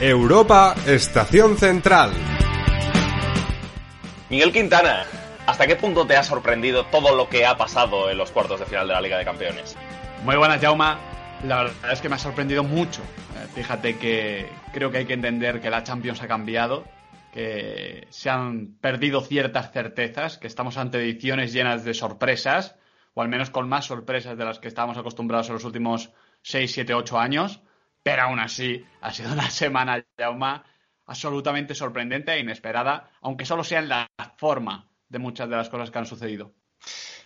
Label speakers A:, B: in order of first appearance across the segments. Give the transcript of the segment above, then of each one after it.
A: Europa, Estación Central.
B: Miguel Quintana, ¿hasta qué punto te ha sorprendido todo lo que ha pasado en los cuartos de final de la Liga de Campeones?
C: Muy buenas, Jauma. La verdad es que me ha sorprendido mucho. Eh, Fíjate que creo que hay que entender que la Champions ha cambiado, que se han perdido ciertas certezas, que estamos ante ediciones llenas de sorpresas, o al menos con más sorpresas de las que estábamos acostumbrados en los últimos 6, 7, 8 años. Pero aún así, ha sido una semana, Jauma, absolutamente sorprendente e inesperada, aunque solo sea en la forma de muchas de las cosas que han sucedido.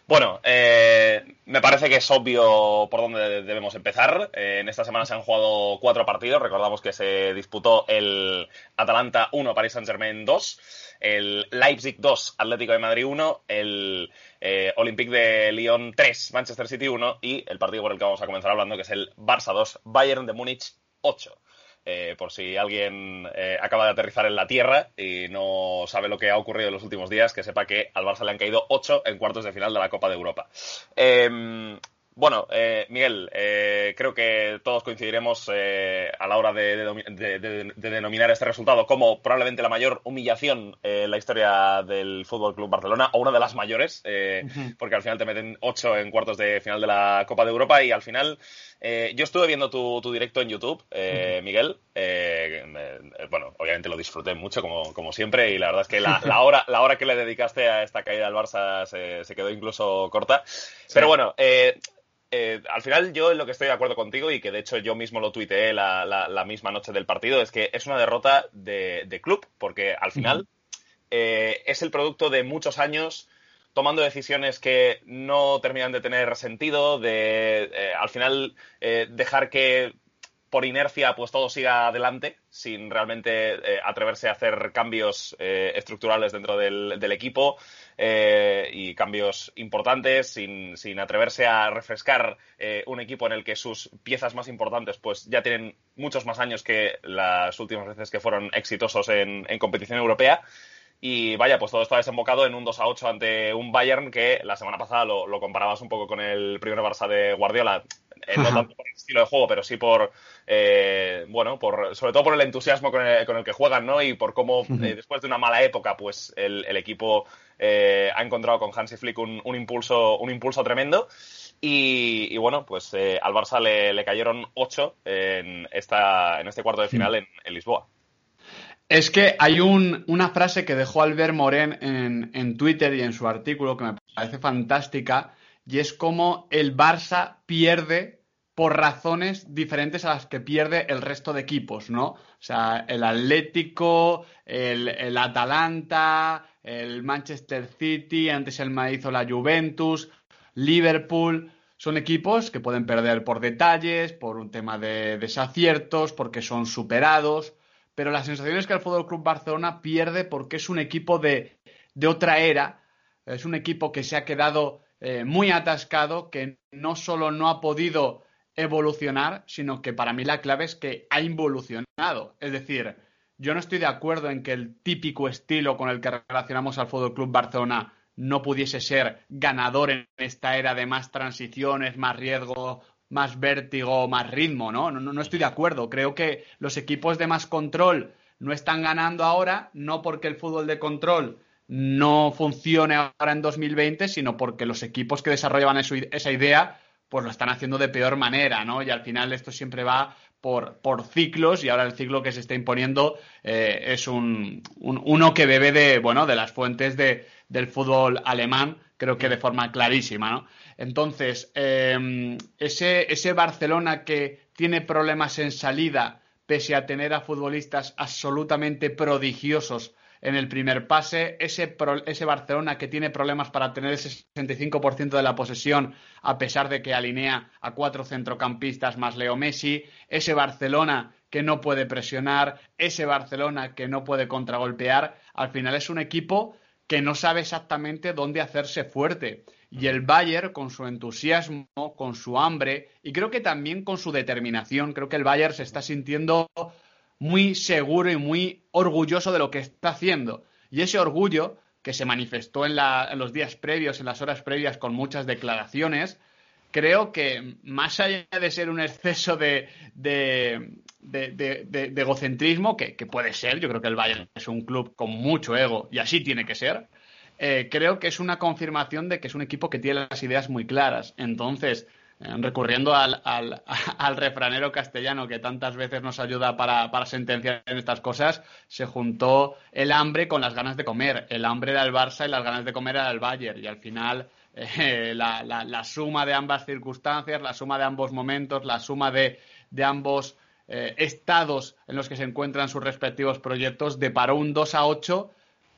B: Bueno, eh, me parece que es obvio por dónde debemos empezar. Eh, en esta semana se han jugado cuatro partidos. Recordamos que se disputó el Atalanta 1, Paris Saint-Germain 2, el Leipzig 2, Atlético de Madrid 1, el eh, Olympique de Lyon 3, Manchester City 1 y el partido por el que vamos a comenzar hablando, que es el Barça 2, Bayern de Múnich 8. Eh, por si alguien eh, acaba de aterrizar en la Tierra y no sabe lo que ha ocurrido en los últimos días, que sepa que al Barça le han caído 8 en cuartos de final de la Copa de Europa. Em, bueno, eh, Miguel, eh, creo que todos coincidiremos eh, a la hora de, de- de- de denominar este resultado como probablemente la mayor humillación en la historia del Fútbol Club Barcelona, o una de las mayores, eh, porque al final te meten ocho en cuartos de final de la Copa de Europa y al final. Eh, yo estuve viendo tu, tu directo en YouTube, eh, Miguel. eh, eh, bueno, obviamente lo disfruté mucho, como, como siempre, y la verdad es que la, la hora, la hora que le dedicaste a esta caída del Barça se, se quedó incluso corta. Pero bueno, eh, eh, al final yo en lo que estoy de acuerdo contigo y que de hecho yo mismo lo tuiteé la, la- la misma noche del partido es que es una derrota de, de club porque al final eh, es el producto de muchos años tomando decisiones que no terminan de tener sentido, de eh, al final eh, dejar que por inercia pues todo siga adelante sin realmente eh, atreverse a hacer cambios eh, estructurales dentro del, del equipo y cambios importantes sin, sin atreverse a refrescar un equipo en el que sus piezas más importantes pues ya tienen muchos más años que las últimas veces que fueron exitosos en, en competición europea y vaya, pues todo esto ha desembocado en un 2 a 8 ante un Bayern que la semana pasada lo, lo comparabas un poco con el primer Barça de Guardiola. eh, no tanto por el estilo de juego, pero sí por, eh, bueno, por, sobre todo por el entusiasmo con el, con el que juegan, ¿no? Y por cómo eh, después de una mala época, pues el, el equipo eh, ha encontrado con Hansi Flick un, un impulso, un impulso tremendo. Y, y bueno, pues eh, al Barça le, le cayeron 8 en, esta, en este cuarto de final en, en Lisboa.
C: Es que hay un- una frase que dejó Albert Moren en, Twitter y en su artículo que me parece fantástica, y es como el Barça pierde por razones diferentes a las que pierde el resto de equipos, ¿no? O sea, el Atlético, el, el Atalanta, el Manchester City, antes el Madrid hizo la Juventus, Liverpool, son equipos que pueden perder por detalles, por un tema de desaciertos, porque son superados pero la sensación es que el Fútbol Club Barcelona pierde porque es un equipo de, de otra era, es un equipo que se ha quedado eh, muy atascado, que no solo no ha podido evolucionar, sino que para mí la clave es que ha involucionado. Es decir, yo no estoy de acuerdo en que el típico estilo con el que relacionamos al Fútbol Club Barcelona no pudiese ser ganador en esta era de más transiciones, más riesgo, más vértigo, más ritmo, ¿no? No, no, estoy de acuerdo. Creo que los equipos de más control no están ganando ahora, no porque el fútbol de control no funcione ahora en 2020, sino porque los equipos que desarrollaban esa idea, pues lo están haciendo de peor manera, ¿no? Y al final esto siempre va por, por ciclos y ahora el ciclo que se está imponiendo eh, es un- uno que bebe de, bueno, de las fuentes de, del fútbol alemán, creo que de forma clarísima, ¿no? Entonces, eh, ese, ese Barcelona que tiene problemas en salida, pese a tener a futbolistas absolutamente prodigiosos en el primer pase, ese, ese Barcelona que tiene problemas para tener ese 65% de la posesión a pesar de que alinea a cuatro centrocampistas más Leo Messi, ese Barcelona que no puede presionar, ese Barcelona que no puede contragolpear, al final es un equipo que no sabe exactamente dónde hacerse fuerte. Y el Bayern, con su entusiasmo, con su hambre y creo que también con su determinación, creo que el Bayern se está sintiendo muy seguro y muy orgulloso de lo que está haciendo. Y ese orgullo, que se manifestó en, los días previos, en las horas previas, con muchas declaraciones, creo que más allá de ser un exceso de, egocentrismo, que, puede ser, yo creo que el Bayern es un club con mucho ego y así tiene que ser, eh, creo que es una confirmación de que es un equipo que tiene las ideas muy claras. Entonces, eh, recurriendo al, refranero castellano que tantas veces nos ayuda para, sentenciar en estas cosas, se juntó el hambre con las ganas de comer. El hambre era el Barça y las ganas de comer era el Bayern. Y al final, eh, la, suma de ambas circunstancias, la suma de ambos momentos, la suma de, ambos estados en los que se encuentran sus respectivos proyectos, deparó un 2 a 8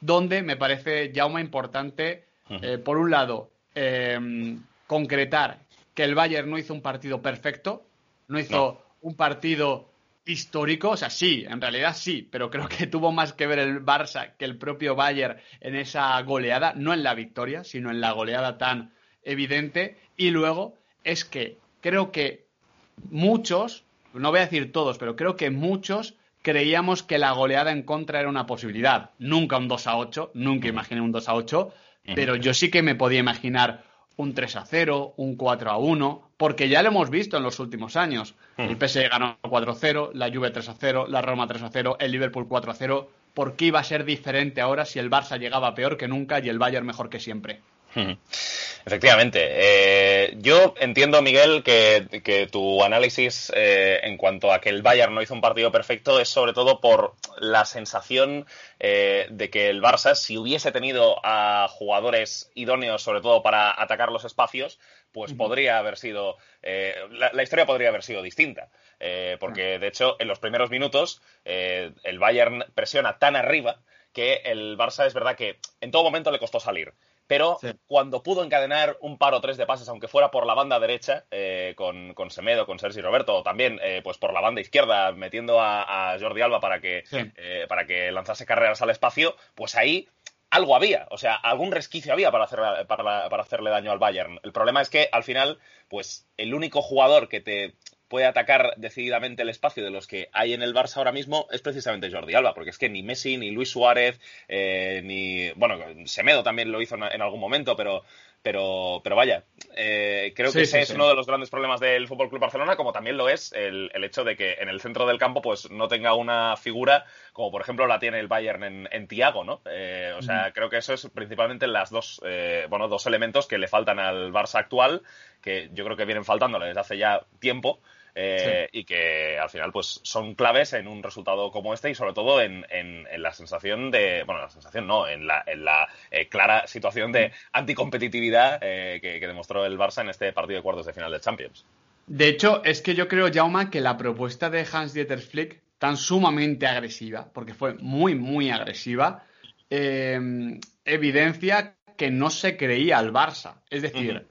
C: donde me parece, ya Jauma, importante, eh, por un lado, em, concretar que el Bayern no hizo un partido perfecto, no hizo un partido histórico, o sea, sí, en realidad sí, pero creo que tuvo más que ver el Barça que el propio Bayern en esa goleada, no en la victoria, sino en la goleada tan evidente. Y luego es que creo que muchos, no voy a decir todos, pero creo que muchos creíamos que la goleada en contra era una posibilidad. Nunca un 2 a 8, nunca imaginé un 2 a 8, pero yo sí que me podía imaginar un 3 a 0, un 4 a 1, porque ya lo hemos visto en los últimos años. El PSG ganó 4 a 0, la Juve 3 a 0, la Roma 3 a 0, el Liverpool 4 a 0. ¿Por qué iba a ser diferente ahora si el Barça llegaba peor que nunca y el Bayern mejor que siempre?
B: Efectivamente. Eh, yo entiendo, Miguel, que, tu análisis eh, en cuanto a que el Bayern no hizo un partido perfecto es sobre todo por la sensación eh, de que el Barça, si hubiese tenido a jugadores idóneos, sobre todo para atacar los espacios, pues podría haber sido. La, historia podría haber sido distinta. porque, de hecho, en los primeros minutos, el Bayern presiona tan arriba que el Barça es verdad que en todo momento le costó salir pero cuando pudo encadenar un par o tres de pases, aunque fuera por la banda derecha, eh, con, con, Semedo, con Sergi Roberto, o también eh, pues por la banda izquierda, metiendo a, Jordi Alba para que, eh, para que lanzase carreras al espacio, pues ahí algo había, o sea, algún resquicio había para, hacer, para, para hacerle daño al Bayern. El problema es que al final, pues el único jugador que te puede atacar decididamente el espacio de los que hay en el Barça ahora mismo es precisamente Jordi Alba, porque es que ni Messi, ni Luis Suárez, eh, ni. Bueno, Semedo también lo hizo en algún momento, pero. Pero, pero vaya, eh, creo que ese es uno de los grandes problemas del Fútbol Club Barcelona, como también lo es el, hecho de que en el centro del campo pues no tenga una figura como por ejemplo la tiene el Bayern en, en Tiago, ¿no? Eh, o sea, creo que eso es principalmente las dos, bueno, dos elementos que le faltan al Barça actual, que yo creo que vienen faltándole desde hace ya tiempo. Eh, y que al final pues son claves en un resultado como este y sobre todo en, la sensación de, bueno, la sensación no, en la, en la eh, clara situación de anticompetitividad eh, que, demostró el Barça en este partido de cuartos de final de Champions.
C: De hecho, es que yo creo, Jauma, que la propuesta de Hans-Dieter Flick, tan sumamente agresiva, porque fue muy, muy agresiva, evidencia que no se creía al Barça. Es decir,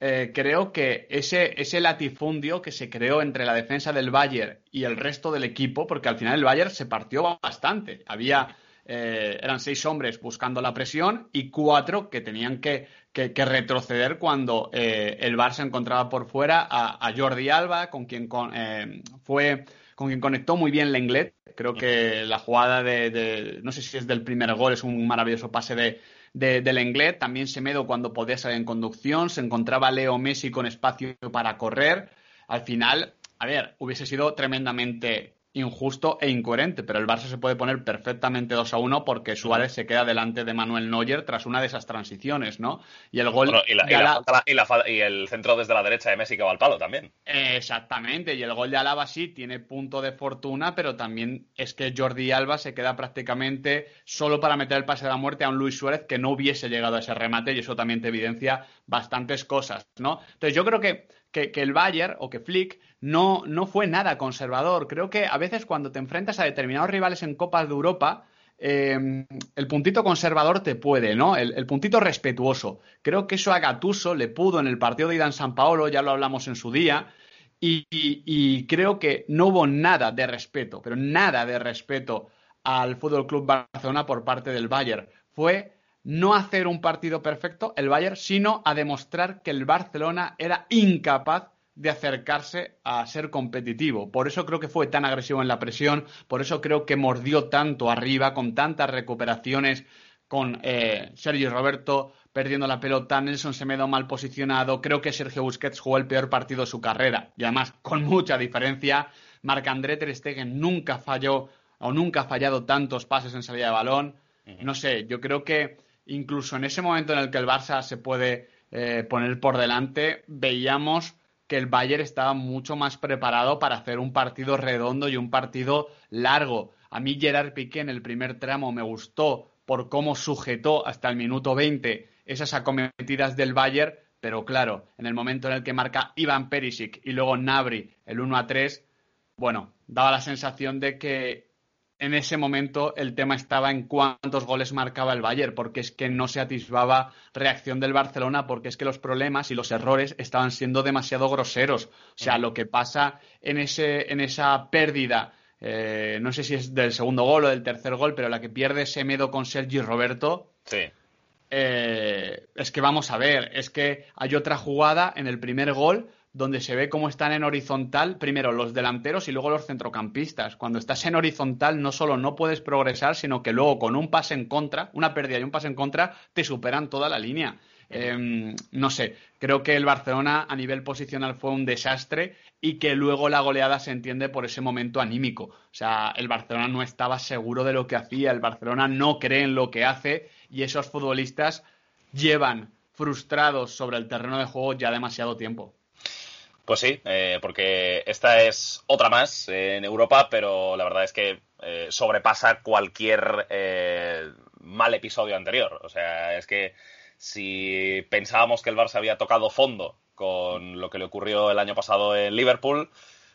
C: eh, creo que ese, ese latifundio que se creó entre la defensa del Bayern y el resto del equipo, porque al final el Bayern se partió bastante. Había, eh, eran seis hombres buscando la presión y cuatro que tenían que, retroceder cuando eh, el Barça encontraba por fuera a, Jordi Alba, con quien fue con quien conectó muy bien Lenglet. Creo que la jugada de, no sé si es del primer gol, es un maravilloso pase de, de, del inglés. También Semedo cuando podía salir en conducción. Se encontraba Leo Messi con espacio para correr. Al final, a ver, hubiese sido tremendamente injusto e incoherente, pero el Barça se puede poner perfectamente 2 a 1 porque Suárez se queda delante de Manuel Neuer tras una de esas transiciones, ¿no?
B: Y el gol. y, el centro desde la derecha de Messi que va al palo también.
C: Exactamente, y el gol de Alaba sí tiene punto de fortuna, pero también es que Jordi Alba se queda prácticamente solo para meter el pase de la muerte a un Luis Suárez que no hubiese llegado a ese remate y eso también te evidencia bastantes cosas, ¿no? Entonces yo creo que, que, el Bayern o que Flick no, no fue nada conservador. Creo que a veces cuando te enfrentas a determinados rivales en Copas de Europa, em, el puntito conservador te puede, ¿no? El, puntito respetuoso. Creo que eso a Gatuso le pudo en el partido de Idan San Paolo, ya lo hablamos en su día, y, creo que no hubo nada de respeto, pero nada de respeto al Fútbol Club Barcelona por parte del Bayern. Fue no hacer un partido perfecto, el Bayern, sino a demostrar que el Barcelona era incapaz de acercarse a ser competitivo. Por eso creo que fue tan agresivo en la presión, por eso creo que mordió tanto arriba, con tantas recuperaciones, con eh, Sergio Roberto perdiendo la pelota, Nelson Semedo mal posicionado, creo que Sergio Busquets jugó el peor partido de su carrera, y además con mucha diferencia, Marc-André Ter Stegen nunca falló o nunca ha fallado tantos pases en salida de balón, no sé, yo creo que incluso en ese momento en el que el Barça se puede eh, poner por delante, veíamos que el Bayern estaba mucho más preparado para hacer un partido redondo y un partido largo. A mí Gerard Piqué en el primer tramo me gustó por cómo sujetó hasta el minuto 20 esas acometidas del Bayern, pero claro, en el momento en el que marca Ivan Perisic y luego Nabri el 1 a 3, bueno, daba la sensación de que en ese momento el tema estaba en cuántos goles marcaba el Bayern, porque es que no se atisbaba reacción del Barcelona, porque es que los problemas y los errores estaban siendo demasiado groseros. O sea, lo que pasa en, ese, en esa pérdida, eh, no sé si es del segundo gol o del tercer gol, pero la que pierde Semedo con Sergi Roberto.
B: Sí.
C: Eh, es que vamos a ver, es que hay otra jugada en el primer gol donde se ve cómo están en horizontal, primero los delanteros y luego los centrocampistas. Cuando estás en horizontal no solo no puedes progresar, sino que luego con un pase en contra, una pérdida y un pase en contra, te superan toda la línea. Em, no sé, creo que el Barcelona a nivel posicional fue un desastre y que luego la goleada se entiende por ese momento anímico. O sea, el Barcelona no estaba seguro de lo que hacía, el Barcelona no cree en lo que hace y esos futbolistas llevan frustrados sobre el terreno de juego ya demasiado tiempo.
B: Pues sí, eh, porque esta es otra más en Europa, pero la verdad es que eh, sobrepasa cualquier eh, mal episodio anterior. O sea, es que si pensábamos que el Barça había tocado fondo con lo que le ocurrió el año pasado en Liverpool,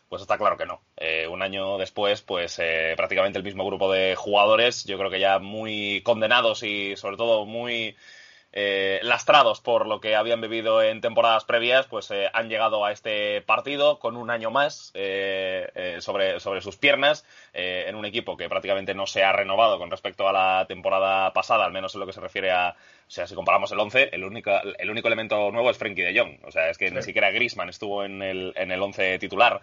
B: pues está claro que no. un año después, pues prácticamente el mismo grupo de jugadores, yo creo que ya muy condenados y sobre todo muy eh, lastrados por lo que habían vivido en temporadas previas, pues eh, han llegado a este partido con un año más eh, sobre, sobre sus piernas, en un equipo que prácticamente no se ha renovado con respecto a la temporada pasada, al menos en lo que se refiere a, o sea, si comparamos el 11, el único, el único elemento nuevo es Frenkie de Jong. O sea, es que ni siquiera Grisman estuvo en el, en el 11 titular.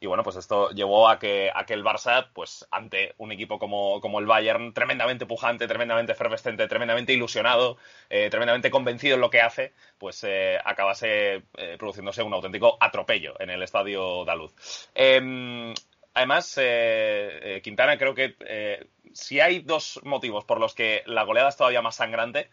B: Y bueno, pues esto llevó a que, a el Barça, pues ante un equipo como, como el Bayern, tremendamente pujante, tremendamente efervescente, tremendamente ilusionado, eh, tremendamente convencido en lo que hace, pues eh, acabase eh, produciéndose un auténtico atropello en el estadio Daluz. Em, además, Quintana, creo que si hay dos motivos por los que la goleada es todavía más sangrante,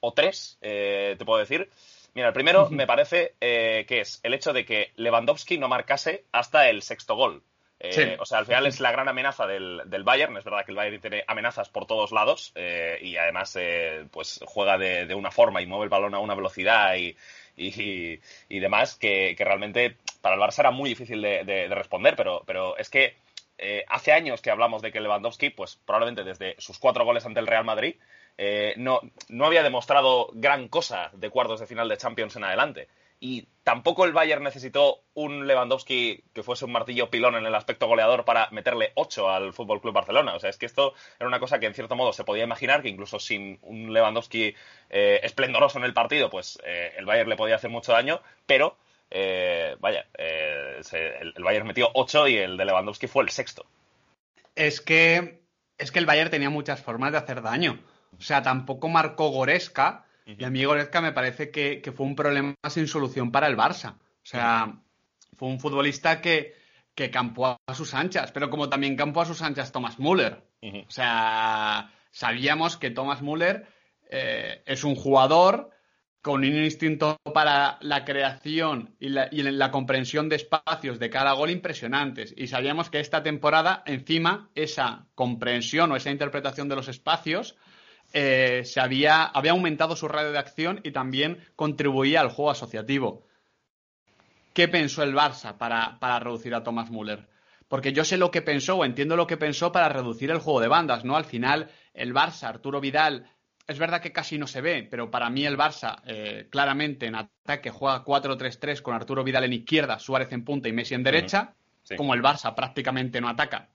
B: o tres, te puedo decir, Mira, el primero me parece eh, que es el hecho de que Lewandowski no marcase hasta el sexto gol. Eh, o sea, al final es la gran amenaza del, Bayern. Es verdad que el Bayern tiene amenazas por todos lados eh, y además pues juega de, una forma y mueve el balón a una velocidad y, y, demás que, realmente para el Barça era muy difícil de, responder, pero, pero es que hace años que hablamos de que Lewandowski, pues probablemente desde sus cuatro goles ante el Real Madrid, eh, no, no había demostrado gran cosa de cuartos de final de Champions en adelante. Y tampoco el Bayern necesitó un Lewandowski que fuese un martillo pilón en el aspecto goleador para meterle 8 al Fútbol Club Barcelona. O sea, es que esto era una cosa que en cierto modo se podía imaginar, que incluso sin un Lewandowski eh, esplendoroso en el partido, pues eh, el Bayern le podía hacer mucho daño, pero vaya, el, Bayern metió 8 y el de Lewandowski fue el sexto.
C: Es que, es que el Bayern tenía muchas formas de hacer daño. O sea, tampoco marcó Goresca. Y a mí Goresca me parece que, fue un problema sin solución para el Barça. O sea, fue un futbolista que, que campó a sus anchas, pero como también campó a sus anchas Thomas Müller. O sea, sabíamos que Thomas Müller eh, es un jugador con un instinto para la creación y la, y la, comprensión de espacios de cada gol impresionantes. Y sabíamos que esta temporada, encima, esa comprensión o esa interpretación de los espacios eh, se había, había aumentado su radio de acción y también contribuía al juego asociativo. ¿Qué pensó el Barça para, reducir a Thomas Müller? porque yo sé lo que pensó o entiendo lo que pensó para reducir el juego de bandas, ¿no? Al final, el Barça, Arturo Vidal, es verdad que casi no se ve, pero para mí el Barça eh, claramente en ataque juega 4-3-3 con Arturo Vidal en izquierda, Suárez en punta y Messi en derecha. Como el Barça prácticamente no ataca,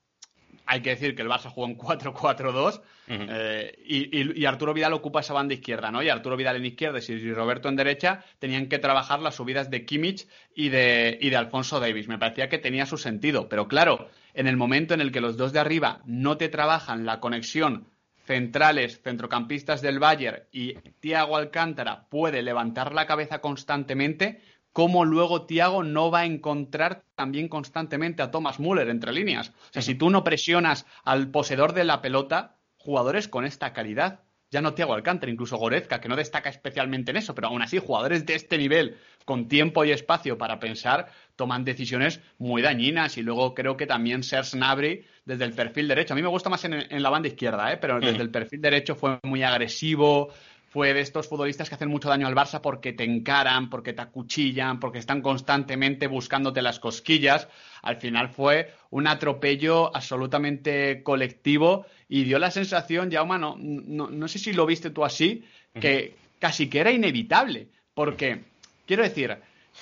C: hay que decir que el Barça jugó en 4-4-2 eh, y, Arturo Vidal ocupa esa banda izquierda, ¿no? Y Arturo Vidal en izquierda y Roberto en derecha tenían que trabajar las subidas de Kimmich y de, y de Alfonso Davis. Me parecía que tenía su sentido, pero claro, en el momento en el que los dos de arriba no te trabajan la conexión centrales, centrocampistas del Bayern y Thiago Alcántara puede levantar la cabeza constantemente, cómo luego Thiago no va a encontrar también constantemente a Thomas Müller entre líneas. O sea, si tú no presionas al poseedor de la pelota, jugadores con esta calidad, ya no Thiago Alcántara, incluso Gorezka, que no destaca especialmente en eso, pero aún así jugadores de este nivel, con tiempo y espacio para pensar, toman decisiones muy dañinas y luego creo que también Serge Gnabry desde el perfil derecho, a mí me gusta más en, la banda izquierda, ¿eh? pero desde el perfil derecho fue muy agresivo, fue de estos futbolistas que hacen mucho daño al Barça porque te encaran, porque te acuchillan, porque están constantemente buscándote las cosquillas. Al final fue un atropello absolutamente colectivo y dio la sensación, ya no, no, sé si lo viste tú así, que casi que era inevitable. Porque, quiero decir,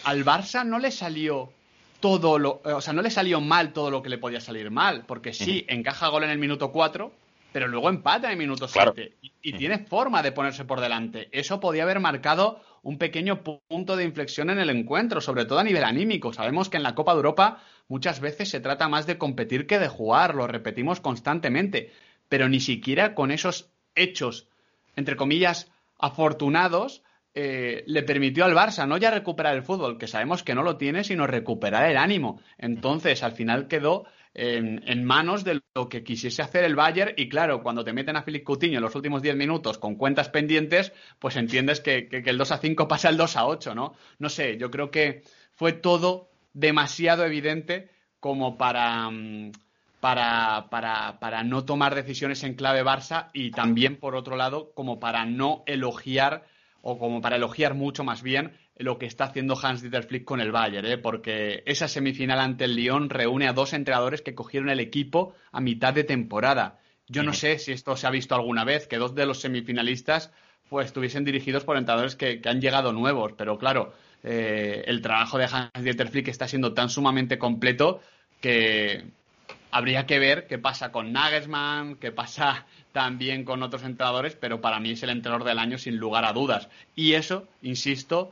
C: al Barça no le salió todo lo, o sea, no le salió mal todo lo que le podía salir mal, porque sí, encaja gol en el minuto 4, pero luego empata en minuto 7 y, tiene forma de ponerse por delante. Eso podía haber marcado un pequeño punto de inflexión en el encuentro, sobre todo a nivel anímico. Sabemos que en la Copa de Europa muchas veces se trata más de competir que de jugar, lo repetimos constantemente, pero ni siquiera con esos hechos, entre comillas, afortunados, eh, le permitió al Barça no ya recuperar el fútbol, que sabemos que no lo tiene, sino recuperar el ánimo. Entonces, al final quedó en, manos de lo que quisiese hacer el Bayern y claro, cuando te meten a Filipe Coutinho en los últimos 10 minutos con cuentas pendientes, pues entiendes que, el 2 a 5 pasa al 2 a 8, ¿no? No sé, yo creo que fue todo demasiado evidente como para, mm, para, para, para no tomar decisiones en clave Barça y también, por otro lado, como para no elogiar o como para elogiar mucho más bien lo que está haciendo Hans-Dieter Flick con el Bayern, ¿eh? porque esa semifinal ante el Lyon reúne a dos entrenadores que cogieron el equipo a mitad de temporada. Yo no sé si esto se ha visto alguna vez, que dos de los semifinalistas pues estuviesen dirigidos por entrenadores que, han llegado nuevos, pero claro, eh, el trabajo de Hans-Dieter Flick está siendo tan sumamente completo que habría que ver qué pasa con Nagelsmann, qué pasa también con otros entrenadores, pero para mí es el entrenador del año sin lugar a dudas. Y eso, insisto,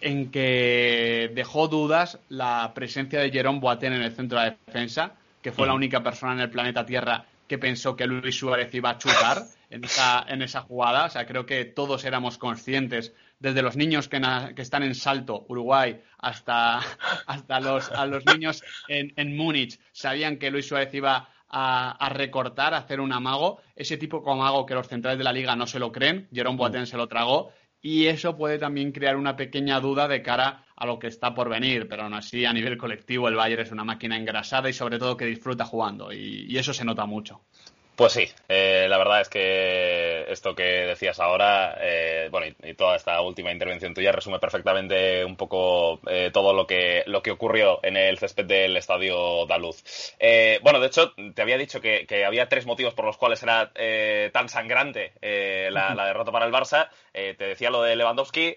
C: en que dejó dudas la presencia de Jerome Boateng en el centro de defensa, que fue la única persona en el planeta Tierra que pensó que Luis Suárez iba a chutar en esa, en esa jugada. O sea, creo que todos éramos conscientes, desde los niños que, están en Salto, Uruguay, hasta, hasta los, a los niños en, en Múnich, sabían que Luis Suárez iba a, recortar, a hacer un amago. Ese tipo de amago que los centrales de la liga no se lo creen, Jerome Boateng se lo tragó y eso puede también crear una pequeña duda de cara a lo que está por venir, pero aún así a nivel colectivo el Bayern es una máquina engrasada y sobre todo que disfruta jugando y eso se nota mucho.
B: Pues sí, eh, la verdad es que esto que decías ahora, eh, bueno, y, toda esta última intervención tuya resume perfectamente un poco eh, todo lo que, lo que ocurrió en el césped del Estadio Daluz. bueno, de hecho, te había dicho que, había tres motivos por los cuales era tan sangrante la, la, derrota para el Barça. te decía lo de Lewandowski,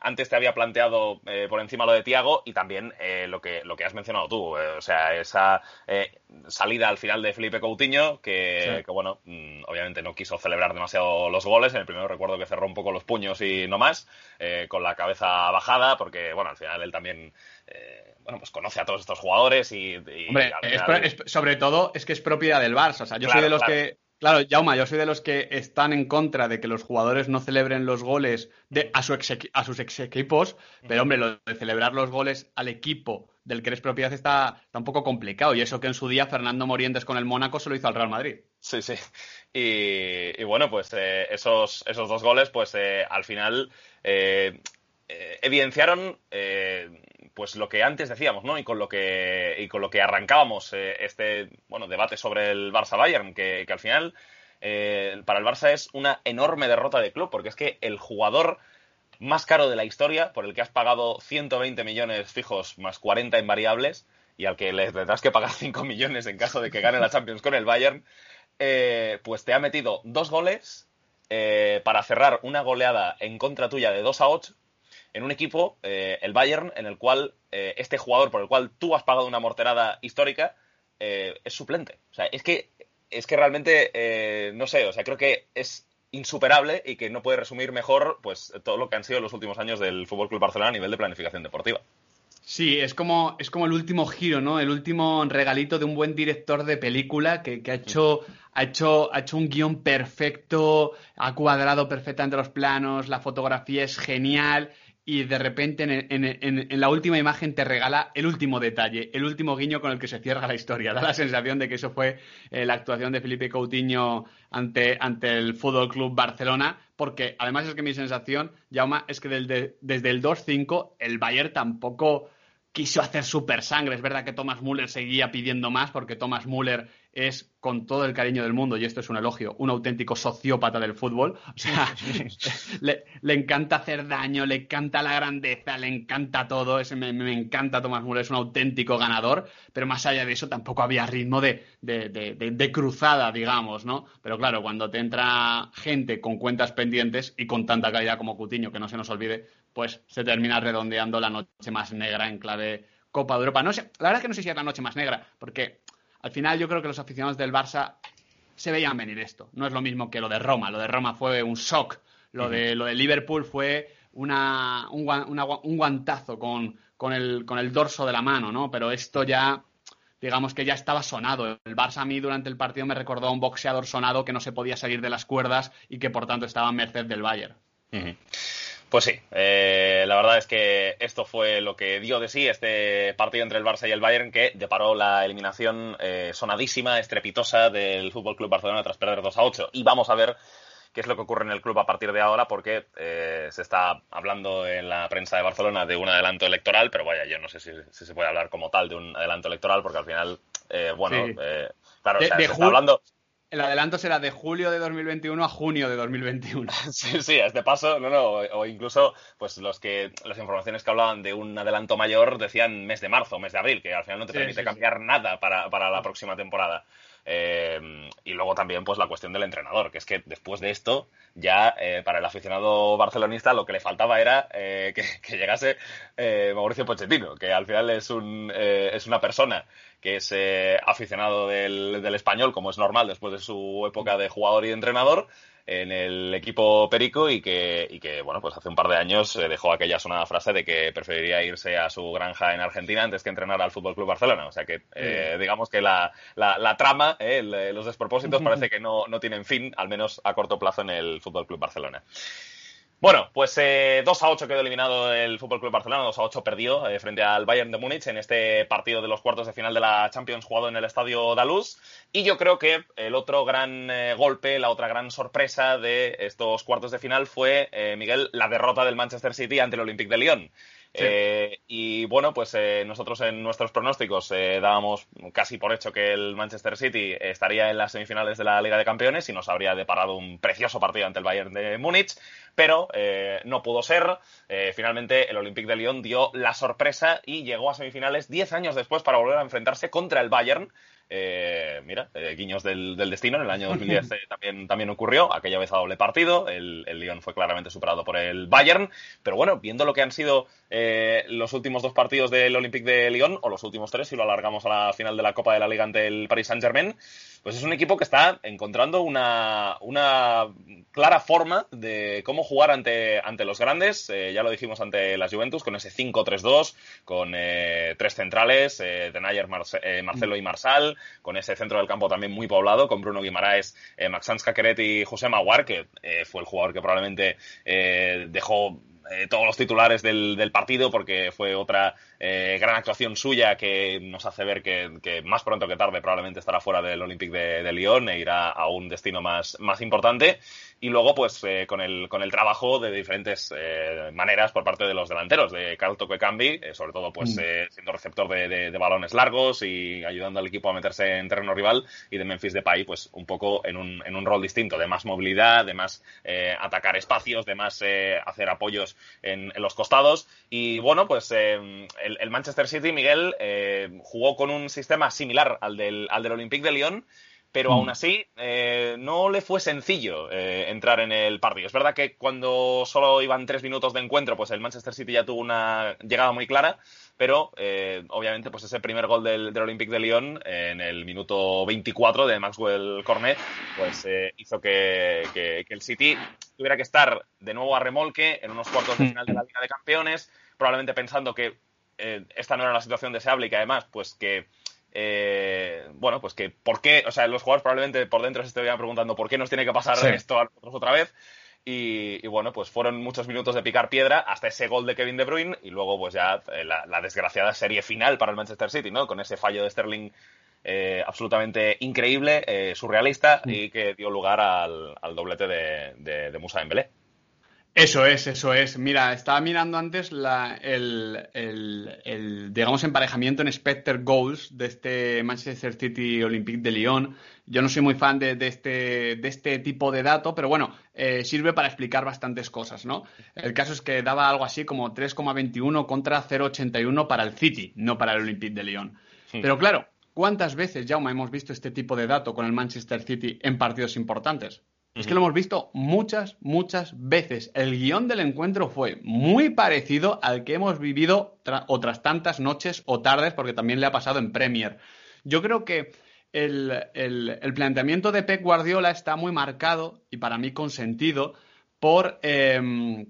B: antes te había planteado eh, por encima lo de Tiago y también eh, lo, que, lo que has mencionado tú. Eh, o sea, esa salida al final de Felipe Coutinho, que, bueno, mm, obviamente no quiso celebrar demasiado los goles. En el primero recuerdo que cerró un poco los puños y no más, con la cabeza bajada, porque, bueno, al final él también. bueno, pues conoce a todos estos jugadores y.
C: Hombre, sobre todo es que es propiedad del Barça. O sea, yo soy de los que Claro, Jauma, yo soy de los que están en contra de que los jugadores no celebren los goles de, a, su a sus ex equipos, pero hombre, lo de celebrar los goles al equipo del que eres propiedad está, un poco complicado. Y eso que en su día Fernando Morientes con el Mónaco se lo hizo al Real Madrid.
B: Sí, sí. Y, bueno, pues eh, esos, esos dos goles, pues eh, al final eh, evidenciaron pues lo que antes decíamos, ¿no? Y con lo que, y con lo que arrancábamos eh, este bueno, debate sobre el Barça Bayern, que, al final eh, para el Barça es una enorme derrota de club, porque es que el jugador más caro de la historia, por el que has pagado 120 millones fijos más 40 en variables, y al que le tendrás que pagar 5 millones en caso de que gane la Champions con el Bayern, eh, pues te ha metido dos goles eh, para cerrar una goleada en contra tuya de 2 a 8 en un equipo, eh, el Bayern, en el cual este jugador por el cual tú has pagado una morterada histórica es suplente. O sea, es que, es que realmente, no sé, o sea, creo que es insuperable y que no puede resumir mejor pues todo lo que han sido los últimos años del Fútbol Club Barcelona a nivel de planificación deportiva.
C: Sí, es como, es como el último giro, ¿no? El último regalito de un buen director de película que, ha, hecho, ha, hecho, ha hecho un guion perfecto, ha cuadrado perfectamente los planos, la fotografía es genial y de repente en, la última imagen te regala el último detalle, el último guiño con el que se cierra la historia. Da la sensación de que eso fue eh, la actuación de Felipe Coutinho ante, ante el Fútbol Club Barcelona, porque además es que mi sensación, Jauma, es que desde el 2-5 el Bayern tampoco quiso hacer super sangre. Es verdad que Thomas Müller seguía pidiendo más porque Thomas Müller es, con todo el cariño del mundo, y esto es un elogio, un auténtico sociópata del fútbol. O sea, le, encanta hacer daño, le encanta la grandeza, le encanta todo. Ese, me, encanta Thomas Müller, es un auténtico ganador, pero más allá de eso tampoco había ritmo de, de cruzada, digamos, ¿no? Pero claro, cuando te entra gente con cuentas pendientes y con tanta calidad como Cutiño, que no se nos olvide, pues se termina redondeando la noche más negra en clave Copa de Europa. No sé, la verdad es que no sé si es la noche más negra, porque al final yo creo que los aficionados del Barça se veían venir esto. No es lo mismo que lo de Roma. Lo de Roma fue un shock. Lo, de, lo de Liverpool fue una, un, guantazo con, con, el, con el dorso de la mano, ¿no? Pero esto ya digamos que ya estaba sonado. El Barça a mí durante el partido me recordó a un boxeador sonado que no se podía salir de las cuerdas y que por tanto estaba a merced del Bayern.
B: Pues sí, eh, la verdad es que esto fue lo que dio de sí este partido entre el Barça y el Bayern que deparó la eliminación eh, sonadísima, estrepitosa del Fútbol Club Barcelona tras perder 2 a 8. Y vamos a ver qué es lo que ocurre en el club a partir de ahora, porque eh, se está hablando en la prensa de Barcelona de un adelanto electoral, pero vaya, yo no sé si, se puede hablar como tal de un adelanto electoral, porque al final, bueno, claro, se está hablando
C: el adelanto será de julio de 2021 a junio de 2021.
B: Sí, sí, a este paso, no, no, o incluso, pues los que, las informaciones que hablaban de un adelanto mayor decían mes de marzo, mes de abril, que al final no te permite cambiar nada para, para la próxima temporada. Eh, y luego también pues la cuestión del entrenador, que es que después de esto ya eh, para el aficionado barcelonista lo que le faltaba era eh, que, llegase Mauricio Pochettino, que al final es, un, es una persona que es aficionado del, del español, como es normal después de su época de jugador y entrenador, en el equipo Perico y que, y que, bueno, pues hace un par de años eh, dejó aquella sonada frase de que preferiría irse a su granja en Argentina antes que entrenar al Fútbol Club Barcelona. O sea que, eh, digamos que la, la, trama, eh, los despropósitos parece que no, no tienen fin, al menos a corto plazo en el Fútbol Club Barcelona. Bueno, pues 2 eh, a 8 quedó eliminado el Fútbol Club Barcelona, 2 a 8 perdió eh, frente al Bayern de Múnich en este partido de los cuartos de final de la Champions jugado en el estadio Daluz. Y yo creo que el otro gran eh, golpe, la otra gran sorpresa de estos cuartos de final fue, Miguel, la derrota del Manchester City ante el Olympique de Lyon. Eh, y bueno, pues eh, nosotros en nuestros pronósticos eh, dábamos casi por hecho que el Manchester City estaría en las semifinales de la Liga de Campeones y nos habría deparado un precioso partido ante el Bayern de Múnich, pero no pudo ser. finalmente el Olympique de Lyon dio la sorpresa y llegó a semifinales 10 años después para volver a enfrentarse contra el Bayern. Eh, mira, eh, guiños del, destino, en el año 2010 eh, también, también ocurrió, aquella vez a doble partido, el, el Lyon fue claramente superado por el Bayern, pero bueno, viendo lo que han sido los últimos dos partidos del Olympique de Lyon, o los últimos tres si lo alargamos a la final de la Copa de la Liga ante el Paris Saint-Germain, pues es un equipo que está encontrando una, una clara forma de cómo jugar ante, ante los grandes, ya lo dijimos ante las Juventus, con ese 5-3-2, con tres centrales, Denayer, Marcelo y Marsal, con ese centro del campo también muy poblado, con Bruno Guimaraes, eh, Maxans Caqueret y José Maguar, que eh, fue el jugador que probablemente eh, dejó eh, todos los titulares del, partido porque fue otra gran actuación suya que nos hace ver que, más pronto que tarde probablemente estará fuera del Olympique de, de Lyon e irá a un destino más, más importante y luego pues eh, con, el, con el trabajo de diferentes eh, maneras por parte de los delanteros, de Carl Toquecambi, eh, sobre todo pues mm. siendo receptor de, balones largos y ayudando al equipo a meterse en terreno rival y de Memphis Depay pues un poco en un, en un rol distinto, de más movilidad, de más atacar espacios, de más hacer apoyos en, los costados y bueno pues el, Manchester City, Miguel, eh, jugó con un sistema similar al del, al del Olympique de Lyon, pero aún mm. así eh, no le fue sencillo eh, entrar en el partido. Es verdad que cuando solo iban tres minutos de encuentro, pues el Manchester City ya tuvo una llegada muy clara, pero eh, obviamente pues ese primer gol del, del, Olympique de Lyon en el minuto 24 de Maxwell Cornet, pues hizo que, que, el City tuviera que estar de nuevo a remolque en unos cuartos de mm. final de la Liga de Campeones, probablemente pensando que esta no era la situación deseable y que además pues que eh, bueno, pues que por qué, o sea, los jugadores probablemente por dentro se estarían preguntando por qué nos tiene que pasar esto a nosotros otra vez. Y, bueno, pues fueron muchos minutos de picar piedra hasta ese gol de Kevin De Bruyne y luego pues ya eh, la, desgraciada serie final para el Manchester City, ¿no? Con ese fallo de Sterling eh, absolutamente increíble, surrealista y que dio lugar al, doblete de, de, de Musa Dembélé.
C: Eso es, eso es. Mira, estaba mirando antes el, el, digamos, emparejamiento en Spectre Goals de este Manchester City Olympique de Lyon. Yo no soy muy fan de, este, de este tipo de dato, pero bueno, eh, sirve para explicar bastantes cosas, ¿no? El caso es que daba algo así como 3,21 contra 0,81 para el City, no para el Olympique de Lyon. Pero claro, ¿cuántas veces, Jaume, hemos visto este tipo de dato con el Manchester City en partidos importantes? Es que lo hemos visto muchas, muchas veces. El guion del encuentro fue muy parecido al que hemos vivido otras tantas noches o tardes, porque también le ha pasado en Premier. Yo creo que el, planteamiento de Pep Guardiola está muy marcado y para mí consentido por em,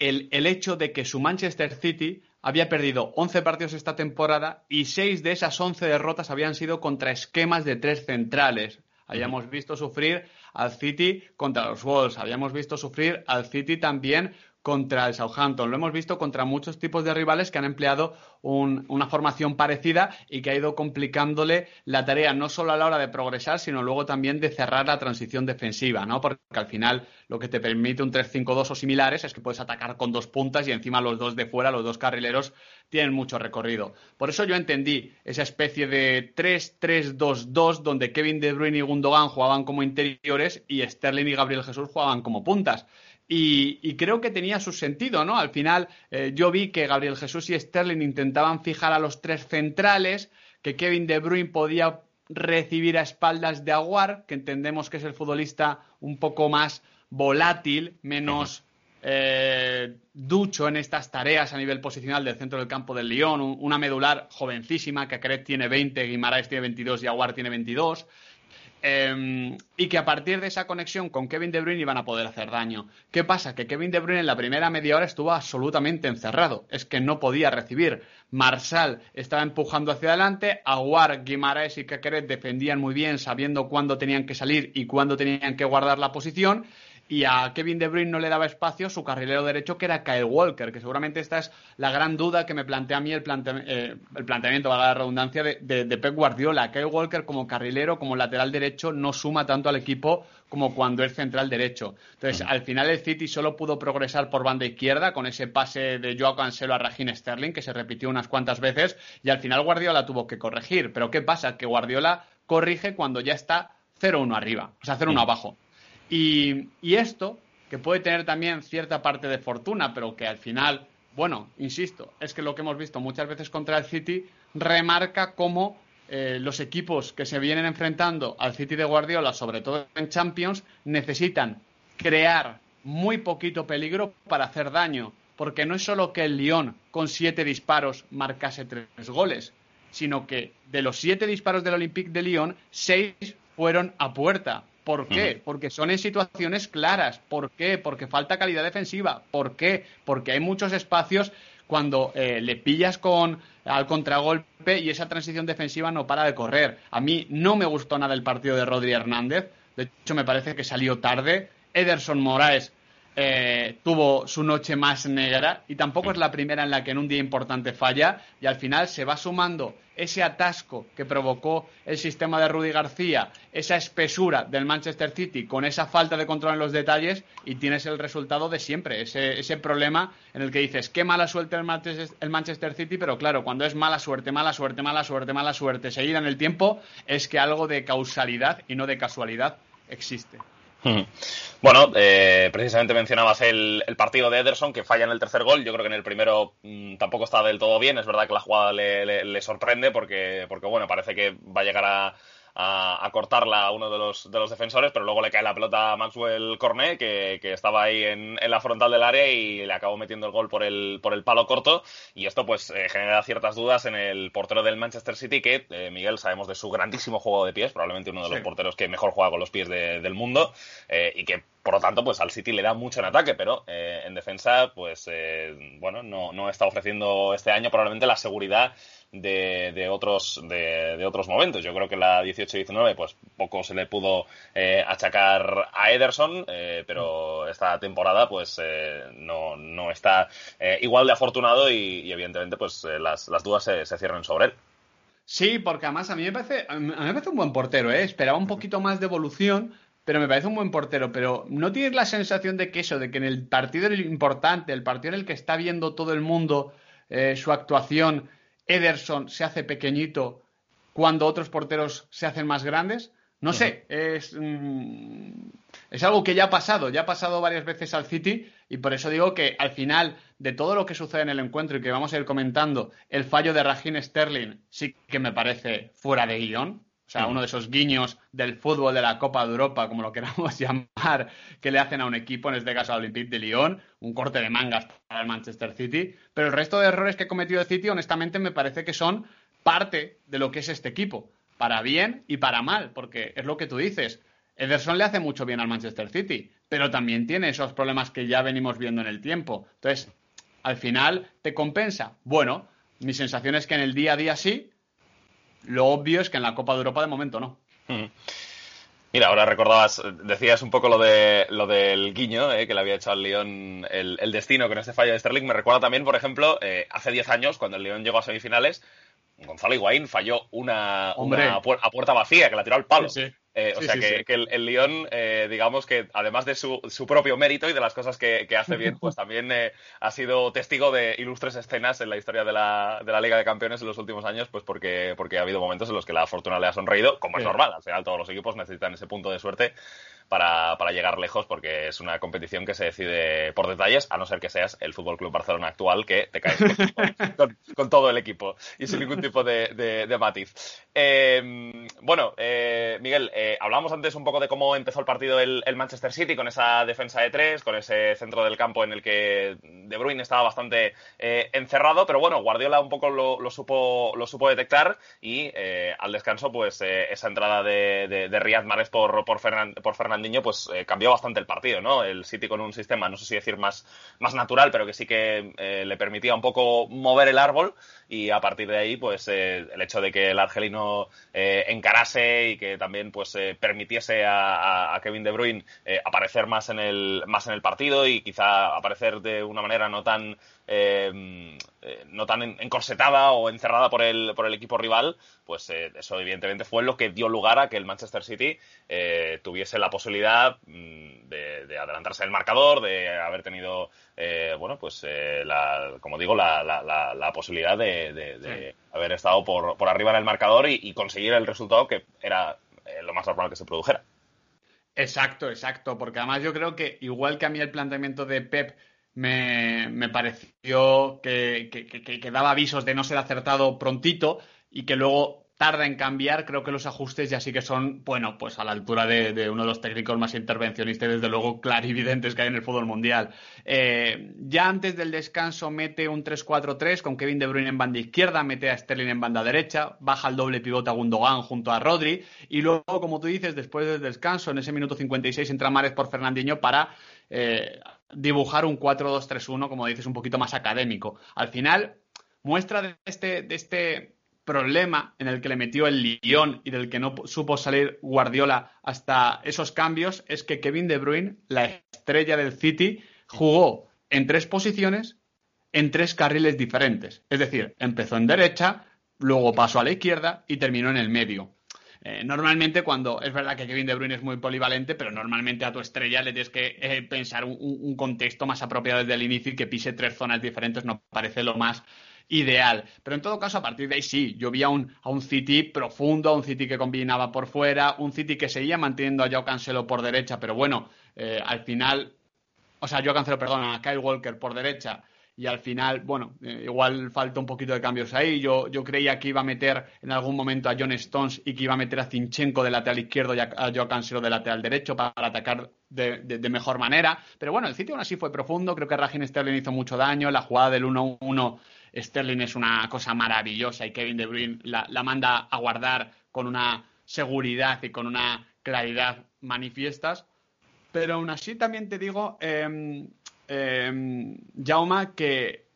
C: el, el hecho de que su Manchester City había perdido 11 partidos esta temporada y 6 de esas 11 derrotas habían sido contra esquemas de tres centrales. Habíamos visto sufrir al City contra los Wolves, habíamos visto sufrir al City también contra el Southampton. Lo hemos visto contra muchos tipos de rivales que han empleado una formación parecida y que ha ido complicándole la tarea no solo a la hora de progresar, sino luego también de cerrar la transición defensiva, ¿no? Porque al final lo que te permite un 3-5-2 o similares es que puedes atacar con dos puntas y encima los dos de fuera, los dos carrileros, tienen mucho recorrido. Por eso yo entendí esa especie de 3-3-2-2 donde Kevin De Bruyne y Gundogan jugaban como interiores y Sterling y Gabriel Jesús jugaban como puntas. Y, creo que tenía su sentido, ¿no? Al final eh, yo vi que Gabriel Jesús y Sterling intentaban fijar a los tres centrales, que Kevin De Bruyne podía recibir a espaldas de Aguar, que entendemos que es el futbolista un poco más volátil, menos eh, ducho en estas tareas a nivel posicional del centro del campo del Lyon, una medular jovencísima, que Acret tiene 20, Guimaraes tiene 22 y Aguar tiene 22. Em, y que a partir de esa conexión con Kevin De Bruyne iban a poder hacer daño. ¿Qué pasa? Que Kevin De Bruyne en la primera media hora estuvo absolutamente encerrado. Es que no podía recibir. Marsal estaba empujando hacia adelante. Aguar, Guimaraes y Caqueret defendían muy bien, sabiendo cuándo tenían que salir y cuándo tenían que guardar la posición y a Kevin De Bruyne no le daba espacio su carrilero derecho que era Kyle Walker, que seguramente esta es la gran duda que me plantea a mí el, eh, el planteamiento, valga la redundancia, de, de, Pep Guardiola. Kyle Walker como carrilero, como lateral derecho, no suma tanto al equipo como cuando es central derecho. Entonces, al final el City solo pudo progresar por banda izquierda con ese pase de Joao Cancelo a Raheem Sterling, que se repitió unas cuantas veces, y al final Guardiola tuvo que corregir. Pero ¿qué pasa? Que Guardiola corrige cuando ya está 0-1 arriba, o sea, 0-1 abajo. Y, esto, que puede tener también cierta parte de fortuna, pero que al final, bueno, insisto, es que lo que hemos visto muchas veces contra el City remarca cómo eh, los equipos que se vienen enfrentando al City de Guardiola, sobre todo en Champions, necesitan crear muy poquito peligro para hacer daño. Porque no es solo que el Lyon con siete disparos marcase tres goles, sino que de los siete disparos del Olympique de Lyon, seis fueron a puerta. ¿Por qué? Porque son en situaciones claras. ¿Por qué? Porque falta calidad defensiva. ¿Por qué? Porque hay muchos espacios cuando eh, le pillas con al contragolpe y esa transición defensiva no para de correr. A mí no me gustó nada el partido de Rodri Hernández. De hecho, me parece que salió tarde. Ederson Moraes eh, tuvo su noche más negra y tampoco es la primera en la que en un día importante falla y al final se va sumando ese atasco que provocó el sistema de Rudy García, esa espesura del Manchester City con esa falta de control en los detalles y tienes el resultado de siempre, ese, ese problema en el que dices, qué mala suerte el Manchester, el Manchester City, pero claro, cuando es mala suerte, mala suerte, mala suerte, mala suerte, seguida en el tiempo, es que algo de causalidad y no de casualidad existe.
B: Hmm. Bueno, eh, precisamente mencionabas el, partido de Ederson que falla en el tercer gol. Yo creo que en el primero mm, tampoco está del todo bien. Es verdad que la jugada le, sorprende porque, porque, bueno, parece que va a llegar a, a, cortarla a uno de los, de los defensores, pero luego le cae la pelota a Maxwell Cornet, que, estaba ahí en, la frontal del área y le acabó metiendo el gol por el, por el palo corto. Y esto pues eh, genera ciertas dudas en el portero del Manchester City, que eh, Miguel sabemos de su grandísimo juego de pies, probablemente uno de los porteros que mejor juega con los pies del mundo eh, y que por lo tanto, pues al City le da mucho en ataque, pero en defensa, pues bueno, no, no está ofreciendo este año probablemente la seguridad de, otros, de, otros momentos. Yo creo que la 18-19, pues poco se le pudo eh, achacar a Ederson, eh, pero esta temporada, pues eh, no, no, está igual de afortunado y, evidentemente, pues las, las, dudas se, se cierran sobre él.
C: Sí, porque además a mí me parece, a mí me parece un buen portero, ¿eh? Esperaba un poquito más de evolución, pero me parece un buen portero. Pero ¿no tienes la sensación de que eso, de que en el partido importante, el partido en el que está viendo todo el mundo su actuación, Ederson se hace pequeñito cuando otros porteros se hacen más grandes. No sé, es, mm, es algo que ya ha pasado, ya ha pasado varias veces al City y por eso digo que al final de todo lo que sucede en el encuentro y que vamos a ir comentando, el fallo de Raheem Sterling sí que me parece fuera de guion. O sea, uno de esos guiños del fútbol de la Copa de Europa, como lo queramos llamar, que le hacen a un equipo, en este caso al Olympique de Lyon, un corte de mangas para el Manchester City. Pero el resto de errores que ha cometido el City, honestamente, me parece que son parte de lo que es este equipo, para bien y para mal, porque es lo que tú dices. Ederson le hace mucho bien al Manchester City, pero también tiene esos problemas que ya venimos viendo en el tiempo. Entonces, al final, ¿te compensa? Bueno, mi sensación es que en el día a día sí, lo obvio es que en la Copa de Europa de momento no. Hmm.
B: Mira, ahora recordabas, decías un poco lo de lo del guiño eh, que le había hecho al León el, destino con este fallo de Sterling. Me recuerda también, por ejemplo, eh, hace 10 años, cuando el León llegó a semifinales, Gonzalo Higuaín falló una, una a puerta vacía que la tiró al palo. Eh, o sea que, el, el, Lyon, eh, digamos que además de su, su, propio mérito y de las cosas que, hace bien, pues también eh, ha sido testigo de ilustres escenas en la historia de la, de la, Liga de Campeones en los últimos años, pues porque, porque ha habido momentos en los que la fortuna le ha sonreído, como es normal. Al final todos los equipos necesitan ese punto de suerte para, para, llegar lejos, porque es una competición que se decide por detalles, a no ser que seas el Fútbol Club Barcelona actual, que te caes con, todo el equipo y sin ningún tipo de, de, matiz. Eh, bueno, eh, Miguel, eh, hablamos antes un poco de cómo empezó el partido el, Manchester City con esa defensa de tres, con ese centro del campo en el que De Bruyne estaba bastante encerrado, pero bueno, Guardiola un poco lo, supo, lo supo detectar y al descanso, pues esa entrada de, de, Riyad Mahrez por, por, por Fernando niño pues eh, cambió bastante el partido, ¿no? El City con un sistema, no sé si decir más, más natural, pero que sí que eh, le permitía un poco mover el árbol y a partir de ahí, pues eh, el hecho de que el argelino encarase y que también pues permitiese a, Kevin De Bruyne aparecer más en el más en el partido y quizá aparecer de una manera no tan eh, eh, no tan encorsetada o encerrada por el, por el equipo rival, pues eh, eso evidentemente fue lo que dio lugar a que el Manchester City tuviese la posibilidad mm, de, adelantarse el marcador, de haber tenido, bueno, pues la, como digo, la, la, posibilidad de, haber estado por, por, arriba en el marcador y, y conseguir el resultado que era lo más normal que se produjera.
C: Exacto, exacto, porque además yo creo que igual que a mí el planteamiento de Pep me, pareció que, que, daba avisos de no ser acertado prontito y que luego tarda en cambiar. Creo que los ajustes ya sí que son, bueno, pues a la altura de, uno de los técnicos más intervencionistas, desde luego clarividentes que hay en el fútbol mundial. Eh, ya antes del descanso mete un 3-4-3 con Kevin De Bruyne en banda izquierda, mete a Sterling en banda derecha, baja el doble pivote a Gundogan junto a Rodri y luego, como tú dices, después del descanso, en ese minuto 56 entra Mares por Fernandinho para eh, dibujar un 4-2-3-1, como dices, un poquito más académico. Al final, muestra de este, de este problema en el que le metió el Lyon y del que no supo salir Guardiola hasta esos cambios es que Kevin De Bruyne, la estrella del City, jugó en tres posiciones en tres carriles diferentes. Es decir, empezó en derecha, luego pasó a la izquierda y terminó en el medio. Eh, normalmente cuando es verdad que Kevin De Bruyne es muy polivalente, pero normalmente a tu estrella le tienes que eh, pensar un, contexto más apropiado desde el inicio y que pise tres zonas diferentes no parece lo más ideal. Pero en todo caso, a partir de ahí sí, yo vi a un, a un City profundo, a un City que combinaba por fuera, un City que seguía manteniendo a Joao Cancelo por derecha, pero bueno, eh, al final, o sea, Joao Cancelo, perdón, a Kyle Walker por derecha, y al final, bueno, eh, igual falta un poquito de cambios ahí. Yo, yo creía que iba a meter en algún momento a John Stones y que iba a meter a Zinchenko de lateral izquierdo y a, Joao Cancelo de lateral derecho para, atacar de, mejor manera. Pero bueno, el sitio aún así fue profundo. Creo que Ragin Sterling hizo mucho daño. La jugada del 1-1 Sterling es una cosa maravillosa y Kevin De Bruyne la, manda a guardar con una seguridad y con una claridad manifiestas. Pero aún así también te digo, em, eh, Jauma, que,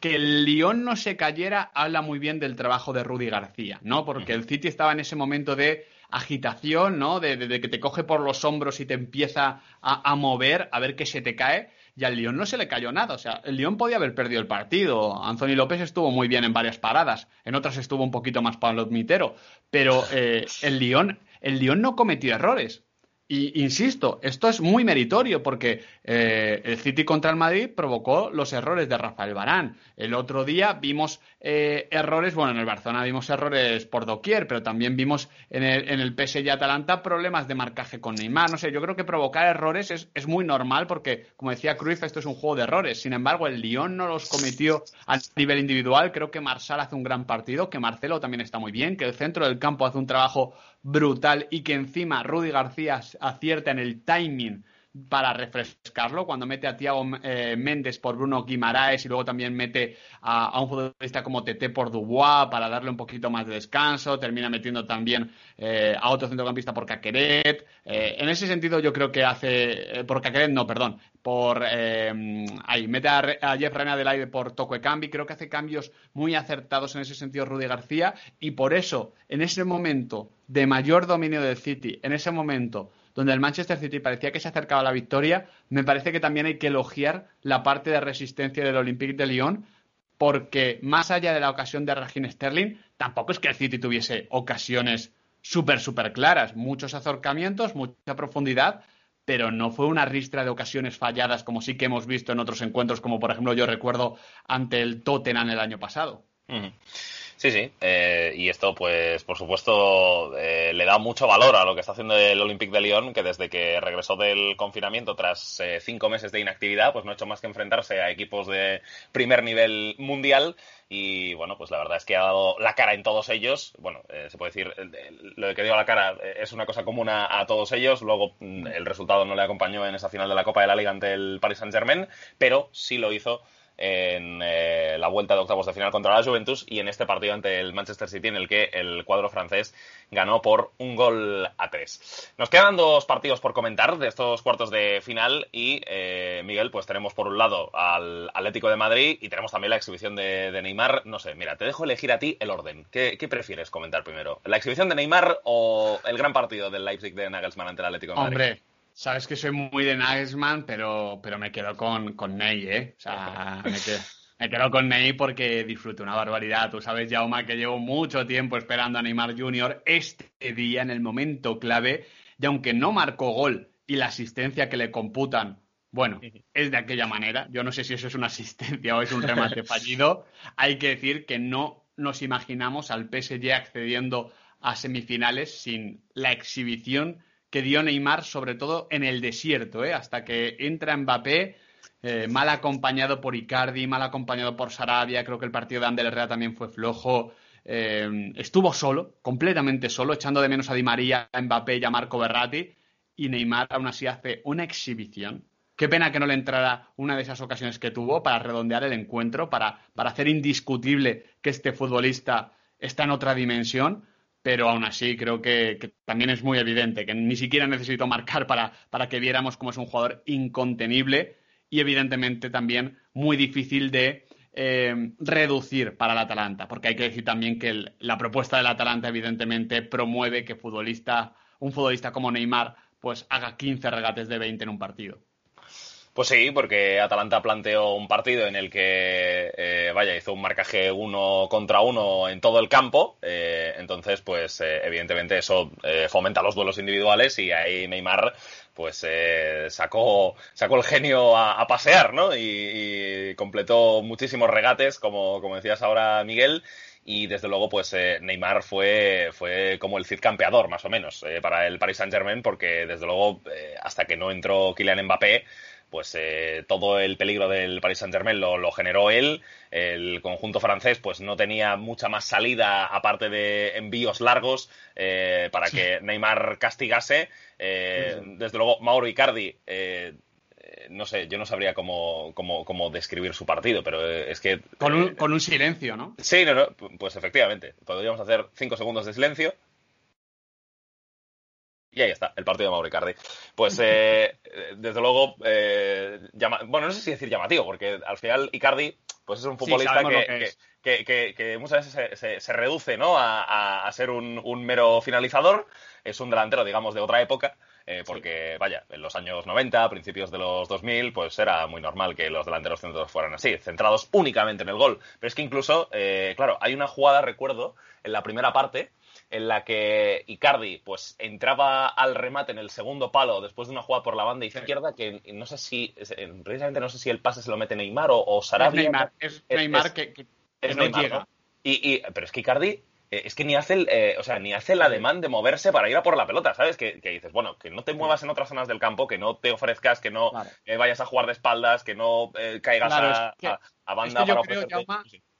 C: que el Lyon no se cayera habla muy bien del trabajo de Rudy García, ¿no? Porque el City estaba en ese momento de agitación, ¿no? De, que te coge por los hombros y te empieza a, mover, a ver qué se te cae. Y al Lyon no se le cayó nada. O sea, el Lyon podía haber perdido el partido. Anthony López estuvo muy bien en varias paradas. En mitero. estuvo un poquito más palmitero. Pero eh, el, Lyon, el Lyon no cometió errores. Y insisto, esto es muy meritorio porque eh, el City contra el Madrid provocó los errores de Rafael Barán. El otro día vimos eh, errores, bueno, en el Barcelona vimos errores por doquier, pero también vimos en el, en el PSG Atalanta problemas de marcaje con Neymar. No sé, yo creo que provocar errores es, es muy normal porque, como decía Cruyff, esto es un juego de errores. Sin embargo, el Lyon no los cometió a nivel individual. Creo que Marsal hace un gran partido, que Marcelo también está muy bien, que el centro del campo hace un trabajo brutal y que encima Rudy García acierta en el timing para refrescarlo cuando mete a Tiago eh, Méndez por Bruno Guimaraes y luego también mete a, un futbolista como Tete por Dubois para darle un poquito más de descanso, termina metiendo también eh, a otro centrocampista por Caqueret. Eh, en ese sentido yo creo que hace, por Caqueret no, perdón, por ahí, mete a, a Jeff Reina del aire por Toque Cambi, creo que hace cambios muy acertados en ese sentido Rudy García y por eso en ese momento de mayor dominio del City, en ese momento donde el Manchester City parecía que se acercaba a la victoria, me parece que también hay que elogiar la parte de resistencia del Olympique de Lyon, porque más allá de la ocasión de Raheem Sterling, tampoco es que el City tuviese ocasiones súper, súper claras, muchos acercamientos, mucha profundidad, pero no fue una ristra de ocasiones falladas como sí que hemos visto en otros encuentros, como por ejemplo yo recuerdo ante el Tottenham el año pasado.
B: Sí, sí. Eh, y esto, pues, por supuesto, eh, le da mucho valor a lo que está haciendo el Olympique de Lyon, que desde que regresó del confinamiento tras eh, cinco meses de inactividad, pues no ha hecho más que enfrentarse a equipos de primer nivel mundial. Y bueno, pues la verdad es que ha dado la cara en todos ellos. Bueno, se puede decir, lo de que dio la cara es una cosa común a, a, todos ellos. Luego mm, el resultado no le acompañó en esa final de la Copa de la Liga ante el Paris Saint-Germain, pero sí lo hizo en eh, la vuelta de octavos de final contra la Juventus y en este partido ante el Manchester City en el que el cuadro francés ganó por un gol a tres. Nos quedan dos partidos por comentar de estos cuartos de final y eh, Miguel, pues tenemos por un lado al Atlético de Madrid y tenemos también la exhibición de, Neymar. No sé, mira, te dejo elegir a ti el orden. ¿Qué, prefieres comentar primero? ¿La exhibición de Neymar o el gran partido del Leipzig de Nagelsmann ante el Atlético de Madrid?
C: Hombre. Sabes que soy muy de Nagelsmann, pero, pero me quedo con, con Ney, ¿eh? O sea, me quedo, con Ney porque disfruto una barbaridad. Tú sabes, Jauma, que llevo mucho tiempo esperando a Neymar Jr. este día, en el momento clave, y aunque no marcó gol y la asistencia que le computan, bueno, es de aquella manera. Yo no sé si eso es una asistencia o es un remate fallido. Hay que decir que no nos imaginamos al PSG accediendo a semifinales sin la exhibición que dio Neymar, sobre todo en el desierto, ¿eh? hasta que entra Mbappé, eh, mal acompañado por Icardi, mal acompañado por Sarabia, creo que el partido de Ander Herrera también fue flojo. Eh, estuvo solo, completamente solo, echando de menos a Di María, a Mbappé y a Marco Berratti, y Neymar aún así hace una exhibición. Qué pena que no le entrara una de esas ocasiones que tuvo para redondear el encuentro, para, para hacer indiscutible que este futbolista está en otra dimensión pero aún así creo que, también es muy evidente que ni siquiera necesito marcar para, que viéramos cómo es un jugador incontenible y evidentemente también muy difícil de eh, reducir para el Atalanta, porque hay que decir también que la propuesta del Atalanta evidentemente promueve que futbolista, un futbolista como Neymar pues haga 15 regates de 20 en un partido.
B: Pues sí, porque Atalanta planteó un partido en el que, eh, vaya, hizo un marcaje uno contra uno en todo el campo. Eh, entonces, pues, eh, evidentemente eso fomenta los duelos individuales y ahí Neymar, pues, sacó, sacó el genio a, pasear, ¿no? Y, completó muchísimos regates, como, como decías ahora, Miguel y desde luego pues Neymar fue, fue como el Cid campeador más o menos para el Paris Saint Germain porque desde luego hasta que no entró Kylian Mbappé pues eh, todo el peligro del Paris Saint Germain lo, generó él. El conjunto francés pues no tenía mucha más salida aparte de envíos largos eh, para que Neymar castigase. Eh, desde luego, Mauro Icardi no sé, yo no sabría cómo, cómo, describir su partido, pero es que...
C: Con un, con un silencio, ¿no?
B: Sí, no, no, pues efectivamente. Podríamos hacer cinco segundos de silencio y ahí está, el partido de Mauricardi. Pues eh, desde luego, eh, bueno, no sé si decir llamativo, porque al final Icardi pues es un futbolista que, muchas veces se, reduce ¿no? a, ser un, mero finalizador. Es un delantero, digamos, de otra época. Eh, porque, vaya, en los años 90, principios de los 2000, pues era muy normal que los delanteros centros fueran así, centrados únicamente en el gol. Pero es que incluso, claro, hay una jugada, recuerdo, en la primera parte, en la que Icardi pues entraba al remate en el segundo palo después de una jugada por la banda izquierda que no sé si precisamente no sé si el pase se lo mete Neymar o, Sarabia.
C: Es Neymar, es, Neymar que, no llega.
B: Y, pero es que Icardi eh, es que ni hace el, eh, o sea, ni hace el ademán de moverse para ir a por la pelota, ¿sabes? Que, dices, bueno, que no te muevas en otras zonas del campo, que no te ofrezcas, que no eh, vayas a jugar de espaldas, que no caigas a, banda
C: yo creo,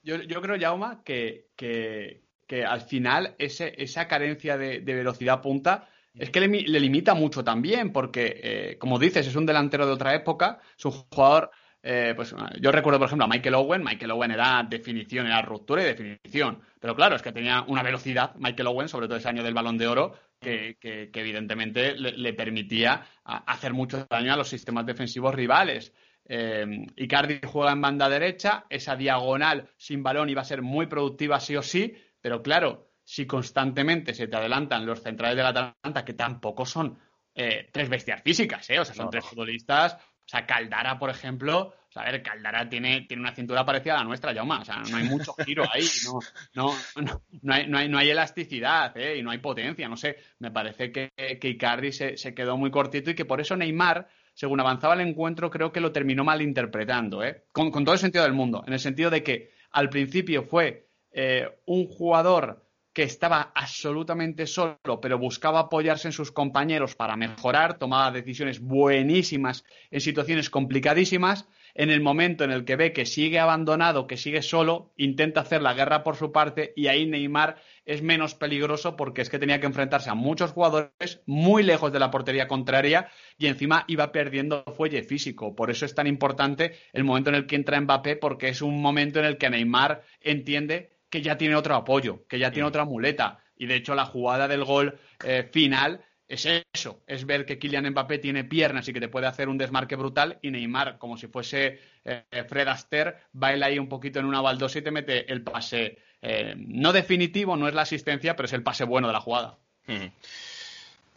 C: yo, yo, creo, Jauma, que, que, que al final ese, esa carencia de, velocidad punta es que le, limita mucho también, porque, eh, como dices, es un delantero de otra época, es un jugador, eh, pues yo recuerdo, por ejemplo, a Michael Owen, Michael Owen era definición, era ruptura y definición, pero claro, es que tenía una velocidad, Michael Owen, sobre todo ese año del balón de oro, que, evidentemente le, permitía hacer mucho daño a los sistemas defensivos rivales. Eh, Icardi juega en banda derecha, esa diagonal sin balón iba a ser muy productiva sí o sí, pero claro, si constantemente se te adelantan los centrales de la Atalanta, que tampoco son eh, tres bestias físicas, ¿eh? O sea, son tres futbolistas. O sea, Caldara, por ejemplo, o sea, a ver, Caldara tiene, tiene una cintura parecida a la nuestra, Yauma. O sea, no hay mucho giro ahí, no, no, no, hay, no, hay, no hay elasticidad, ¿eh? Y no hay potencia, no sé. Me parece que, que Icardi se, se quedó muy cortito y que por eso Neymar según avanzaba el encuentro, creo que lo terminó malinterpretando, ¿eh? con, con, todo el sentido del mundo, en el sentido de que al principio fue eh, un jugador que estaba absolutamente solo, pero buscaba apoyarse en sus compañeros para mejorar, tomaba decisiones buenísimas en situaciones complicadísimas. En el momento en el que ve que sigue abandonado, que sigue solo, intenta hacer la guerra por su parte y ahí Neymar es menos peligroso porque es que tenía que enfrentarse a muchos jugadores muy lejos de la portería contraria y encima iba perdiendo fuelle físico. Por eso es tan importante el momento en el que entra Mbappé porque es un momento en el que Neymar entiende que ya tiene otro apoyo, que ya tiene mm. otra muleta. Y de hecho, la jugada del gol eh, final es eso, es ver que Kylian Mbappé tiene piernas y que te puede hacer un desmarque brutal y Neymar, como si fuese eh, Fred Astaire, baila ahí un poquito en una baldosa y te mete el pase eh, no definitivo, no es la asistencia, pero es el pase bueno de la jugada.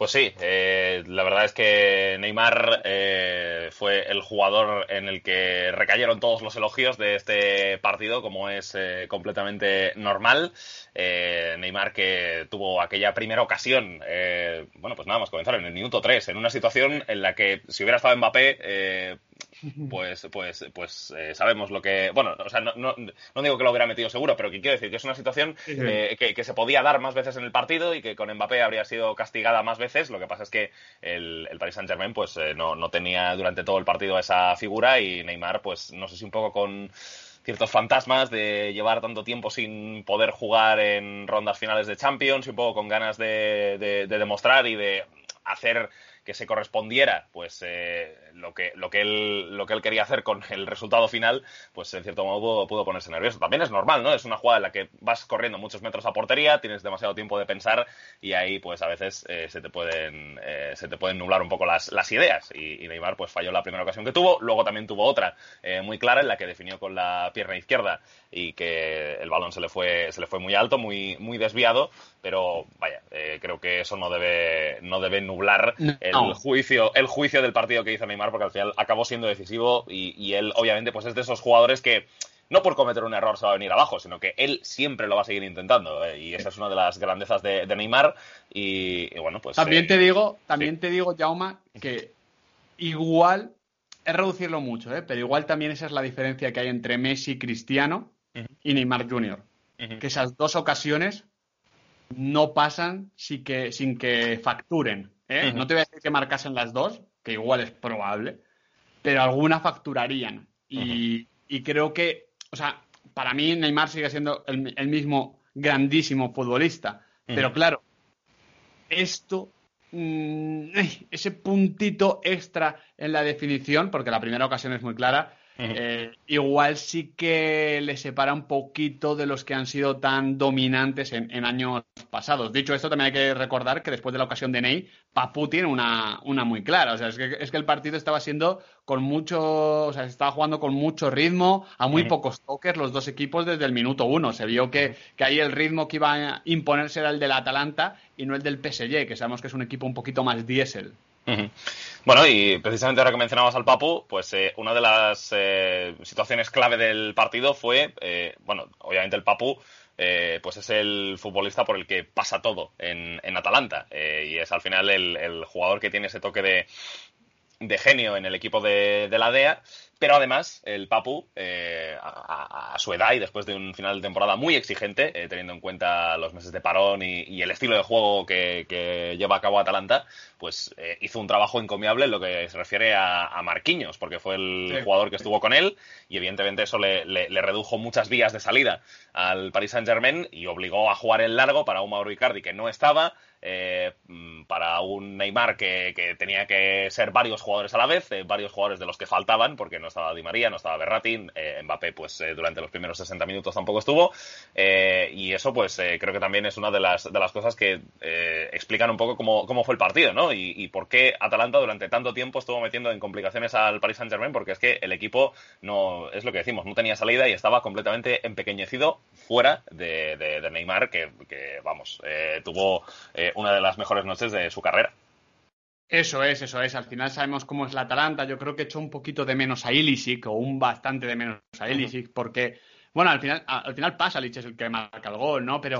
B: Pues sí, eh, la verdad es que Neymar eh, fue el jugador en el que recayeron todos los elogios de este partido, como es eh, completamente normal. Neymar que tuvo aquella primera ocasión, bueno, pues nada más comenzar en el minuto 3, en una situación en la que si hubiera estado Mbappé pues, pues, pues eh, sabemos lo que. Bueno, o sea, no, no, no, digo que lo hubiera metido seguro, pero que quiero decir que es una situación eh, que, se podía dar más veces en el partido y que con Mbappé habría sido castigada más veces. Lo que pasa es que el, el Paris Saint Germain, pues eh, no, no tenía durante todo el partido esa figura y Neymar, pues no sé si un poco con ciertos fantasmas de llevar tanto tiempo sin poder jugar en rondas finales de Champions y un poco con ganas de, de demostrar y de hacer que se correspondiera pues eh, lo que lo que él lo que él quería hacer con el resultado final pues en cierto modo pudo, ponerse nervioso. También es normal no es una jugada en la que vas corriendo muchos metros a portería tienes demasiado tiempo de pensar y ahí pues a veces eh, se te pueden eh, se te pueden nublar un poco las, las ideas. Y, y, Neymar pues falló la primera ocasión que tuvo luego también tuvo otra muy clara en la que definió con la pierna izquierda y que el balón se le fue, se le fue muy alto, muy, muy desviado, pero vaya, eh, creo que eso no debe, no debe nublar el, juicio, el juicio del partido que hizo Neymar, porque al final acabó siendo decisivo y, y él obviamente pues es de esos jugadores que no por cometer un error se va a venir abajo, sino que él siempre lo va a seguir intentando. Eh, y esa es una de las grandezas de, Neymar. Y, bueno, pues.
C: También eh, te digo, también te digo, Jauma, que igual es reducirlo mucho, ¿eh? pero igual también esa es la diferencia que hay entre Messi, Cristiano y Neymar Jr. Que esas dos ocasiones no pasan sin que, sin que facturen. ¿eh? No te voy a decir que marcasen las dos, que igual es probable, pero alguna facturarían. Y, y creo que o sea, para mí Neymar sigue siendo el, mismo grandísimo futbolista. Pero claro, esto, mm, ese puntito extra en la definición, porque la primera ocasión es muy clara, eh, igual sí que le separa un poquito de los que han sido tan dominantes en, años pasados. Dicho esto, también hay que recordar que después de la ocasión de Ney, Papu tiene una, una muy clara. O sea, es que, es que, el partido estaba siendo con mucho, o sea, se estaba jugando con mucho ritmo, a muy pocos toques los dos equipos desde el minuto uno. Se vio que, que ahí el ritmo que iba a imponerse era el del Atalanta y no el del PSG, que sabemos que es un equipo un poquito más diésel.
B: Bueno, y precisamente ahora que mencionabas al Papu, pues eh, una de las eh, situaciones clave del partido fue, eh, bueno, obviamente el Papu pues es el futbolista por el que pasa todo en, en Atalanta y es al final el, jugador que tiene ese toque de, de genio en el equipo de, de la DEA pero además, el Papu, eh, a, su edad y después de un final de temporada muy exigente, eh, teniendo en cuenta los meses de parón y, el estilo de juego que, lleva a cabo Atalanta, pues eh, hizo un trabajo encomiable en lo que se refiere a, a Marquinhos, porque fue el jugador que estuvo con él y evidentemente eso le, redujo muchas vías de salida al Paris Saint-Germain y obligó a jugar en largo para un Mauro Icardi que no estaba, mm, para un Neymar que, que, tenía que ser varios jugadores a la vez, varios jugadores de los que faltaban, porque no estaba Di María, no estaba Berratti, eh, Mbappé pues eh, durante los primeros 60 minutos tampoco estuvo eh, y eso pues creo que también es una de las, de las cosas que explican un poco cómo, cómo, fue el partido, ¿no? Y, por qué Atalanta durante tanto tiempo estuvo metiendo en complicaciones al Paris Saint Germain porque es que el equipo no, es lo que decimos, no tenía salida y estaba completamente empequeñecido fuera de, Neymar que, que vamos, tuvo una de las mejores noches de su carrera.
C: Eso es, eso es. Al final sabemos cómo es la Atalanta. Yo creo que hecho un poquito de menos a Ilisic o un bastante de menos a Ilisic porque, bueno, al final, al final pasa, Lich es el que marca el gol, ¿no? Pero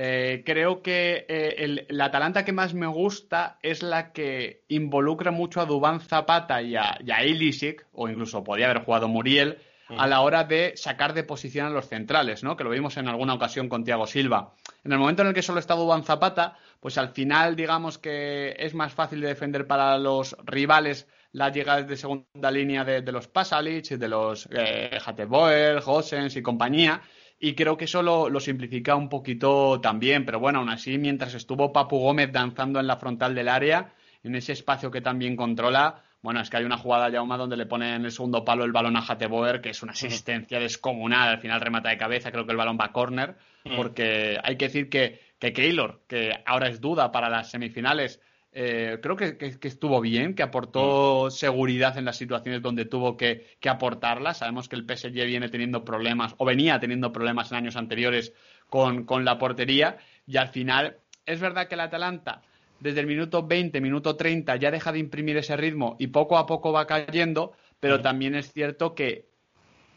C: eh, creo que eh, la Atalanta que más me gusta es la que involucra mucho a Dubán Zapata y a, y Ilisic, o incluso podría haber jugado Muriel, a la hora de sacar de posición a los centrales, ¿no? Que lo vimos en alguna ocasión con Thiago Silva. En el momento en el que solo está Dubán Zapata, pues al final digamos que es más fácil de defender para los rivales las llegadas de segunda línea de, los Pasalic, de los eh, Hateboer, Gosens y compañía. Y creo que eso lo, simplifica un poquito también. Pero bueno, aún así, mientras estuvo Papu Gómez danzando en la frontal del área, en ese espacio que también controla, bueno, es que hay una jugada, Yauma, donde le pone en el segundo palo el balón a Hateboer, que es una asistencia descomunal. Al final remata de cabeza, creo que el balón va a córner, porque hay que decir que, que Keylor, que ahora es duda para las semifinales, eh, creo que, estuvo bien, que aportó seguridad en las situaciones donde tuvo que, que aportarla. Sabemos que el PSG viene teniendo problemas, o venía teniendo problemas en años anteriores con, con la portería, y al final es verdad que el Atalanta desde el minuto 20, minuto 30 ya deja de imprimir ese ritmo y poco a poco va cayendo, pero también es cierto que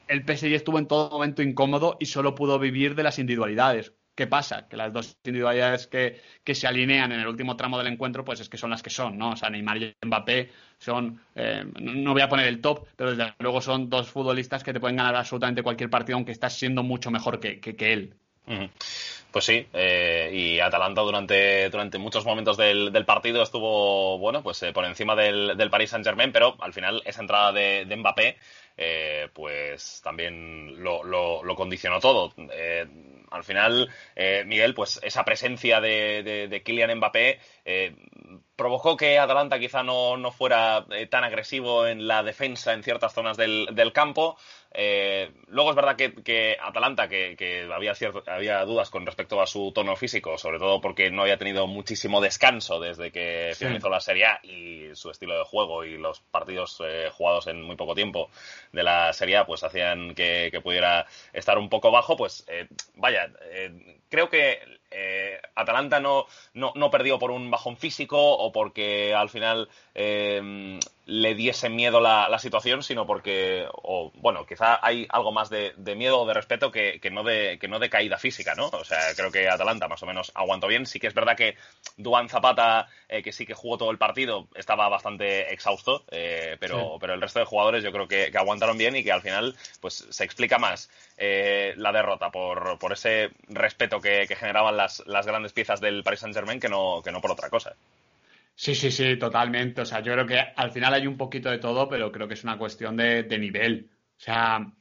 C: el PSG estuvo en todo momento incómodo y solo pudo vivir de las individualidades. ¿Qué pasa? Que las dos individualidades que, se alinean en el último tramo del encuentro, pues es que son las que son, ¿no? O sea, Neymar y Mbappé son, eh, no voy a poner el top, pero desde luego son dos futbolistas que te pueden ganar absolutamente cualquier partido, aunque estás siendo mucho mejor que, que, él.
B: Pues sí, eh, y Atalanta durante, durante muchos momentos del, del partido estuvo, bueno, pues eh, por encima del, del Paris Saint-Germain, pero al final esa entrada de Mbappé, eh, pues también lo, lo, condicionó todo. Eh, al final, eh, Miguel, pues esa presencia de, de, Kylian Mbappé eh, provocó que Atalanta quizá no, no fuera tan agresivo en la defensa en ciertas zonas del, del campo. Eh, luego es verdad que, Atalanta, que, había, cierto, había dudas con respecto a su tono físico, sobre todo porque no había tenido muchísimo descanso desde que finalizó la Serie A y su estilo de juego y los partidos eh, jugados en muy poco tiempo de la Serie A, pues hacían que, pudiera estar un poco bajo. Pues eh, vaya, creo que Atalanta no, no, no, perdió por un bajón físico o porque al final le diese miedo la, la, situación, sino porque, o, bueno, quizá hay algo más de, miedo o de respeto que, no de, que no de caída física, ¿no? O sea, creo que Atalanta más o menos aguantó bien. Sí que es verdad que Duan Zapata, eh, que sí que jugó todo el partido, estaba bastante exhausto, eh, pero, pero el resto de jugadores yo creo que, aguantaron bien y que al final pues se explica más eh, la derrota por, por ese respeto que, generaban las, las grandes piezas del Paris Saint-Germain que no, que no por otra cosa.
C: Sí, sí, sí, totalmente. O sea, yo creo que al final hay un poquito de todo, pero creo que es una cuestión de, nivel. O sea,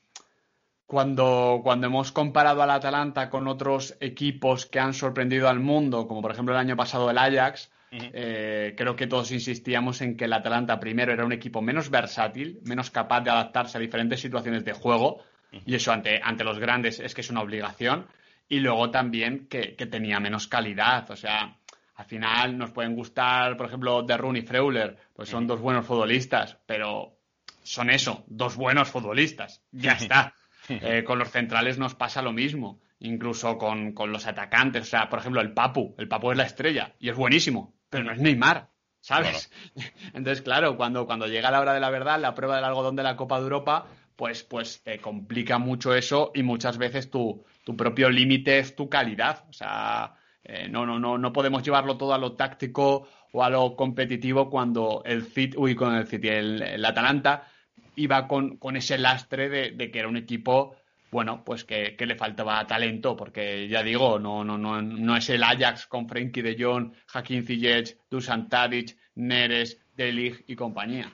C: cuando, cuando hemos comparado al Atalanta con otros equipos que han sorprendido al mundo, como por ejemplo el año pasado el Ajax, eh, creo que todos insistíamos en que el Atalanta primero era un equipo menos versátil, menos capaz de adaptarse a diferentes situaciones de juego, y eso ante, ante los grandes es que es una obligación, y luego también que, que tenía menos calidad. O sea, al final nos pueden gustar, por ejemplo, De Roon y Freuler, pues son dos buenos futbolistas, pero son eso, dos buenos futbolistas. Ya está. Eh, con los centrales nos pasa lo mismo, incluso con, los atacantes. O sea, por ejemplo, el Papu. El Papu es la estrella y es buenísimo, pero no es Neymar, ¿sabes? Entonces, claro, cuando, cuando llega la hora de la verdad, la prueba del algodón de la Copa de Europa, pues, pues te complica mucho eso y muchas veces tu, tu propio límite es tu calidad. O sea, eh, no, no, no, no podemos llevarlo todo a lo táctico o a lo competitivo cuando el City, uy, con el City, el, Atalanta iba con, ese lastre de, que era un equipo, bueno, pues que, le faltaba talento, porque ya digo, no, no, no, no es el Ajax con Frenkie de Jong, Hakim Ziyech, Dusan Tadic, Neres, Delig y compañía.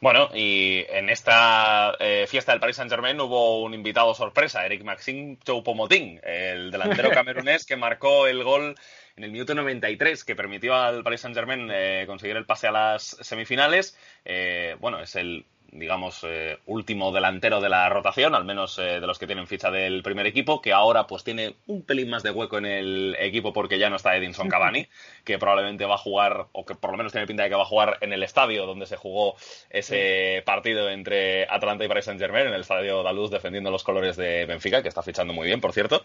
B: Bueno, y en esta eh, fiesta del Paris Saint-Germain hubo un invitado sorpresa, Eric Maxime Choupo-Moting, el delantero camerunés que marcó el gol en el minuto 93 que permitió al Paris Saint-Germain eh, conseguir el pase a las semifinales. Eh, bueno, es el digamos, eh, último delantero de la rotación, al menos eh, de los que tienen ficha del primer equipo, que ahora pues tiene un pelín más de hueco en el equipo porque ya no está Edinson Cavani, que probablemente va a jugar, o que por lo menos tiene pinta de que va a jugar en el estadio donde se jugó ese partido entre Atlanta y Paris Saint Germain, en el estadio Daluz, defendiendo los colores de Benfica, que está fichando muy bien, por cierto.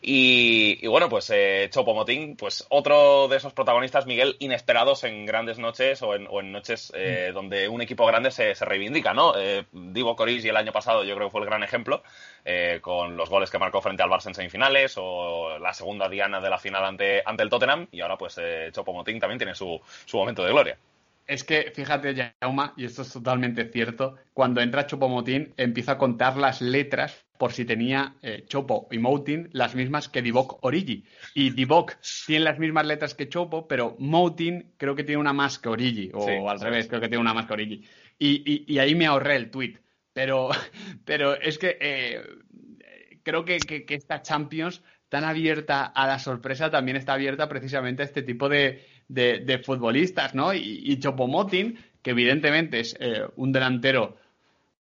B: Y, bueno, pues eh, Chopo Motín, pues otro de esos protagonistas, Miguel, inesperados en grandes noches o en, noches mm. donde un equipo grande se reivindica ¿no? Eh, Divo el año pasado yo creo que fue el gran ejemplo, eh, con los goles que marcó frente al Barça en semifinales o la segunda diana de la final ante, ante el Tottenham y ahora pues eh, Chopo Motín también tiene su, su momento de gloria.
C: Es que, fíjate, Jauma, y esto es totalmente cierto, cuando entra Chopo Motín empieza a contar las letras por si tenía Chopo y Moutin las mismas que Divock Origi. Y Divock tiene las mismas letras que Chopo, pero Moutin creo que tiene una más que Origi, o al revés, creo que tiene una más que Origi. Y, ahí me ahorré el tweet. Pero, pero es que eh, creo que, esta Champions tan abierta a la sorpresa también está abierta precisamente a este tipo de, futbolistas, ¿no? Y, y Chopomotin, que evidentemente es eh, un delantero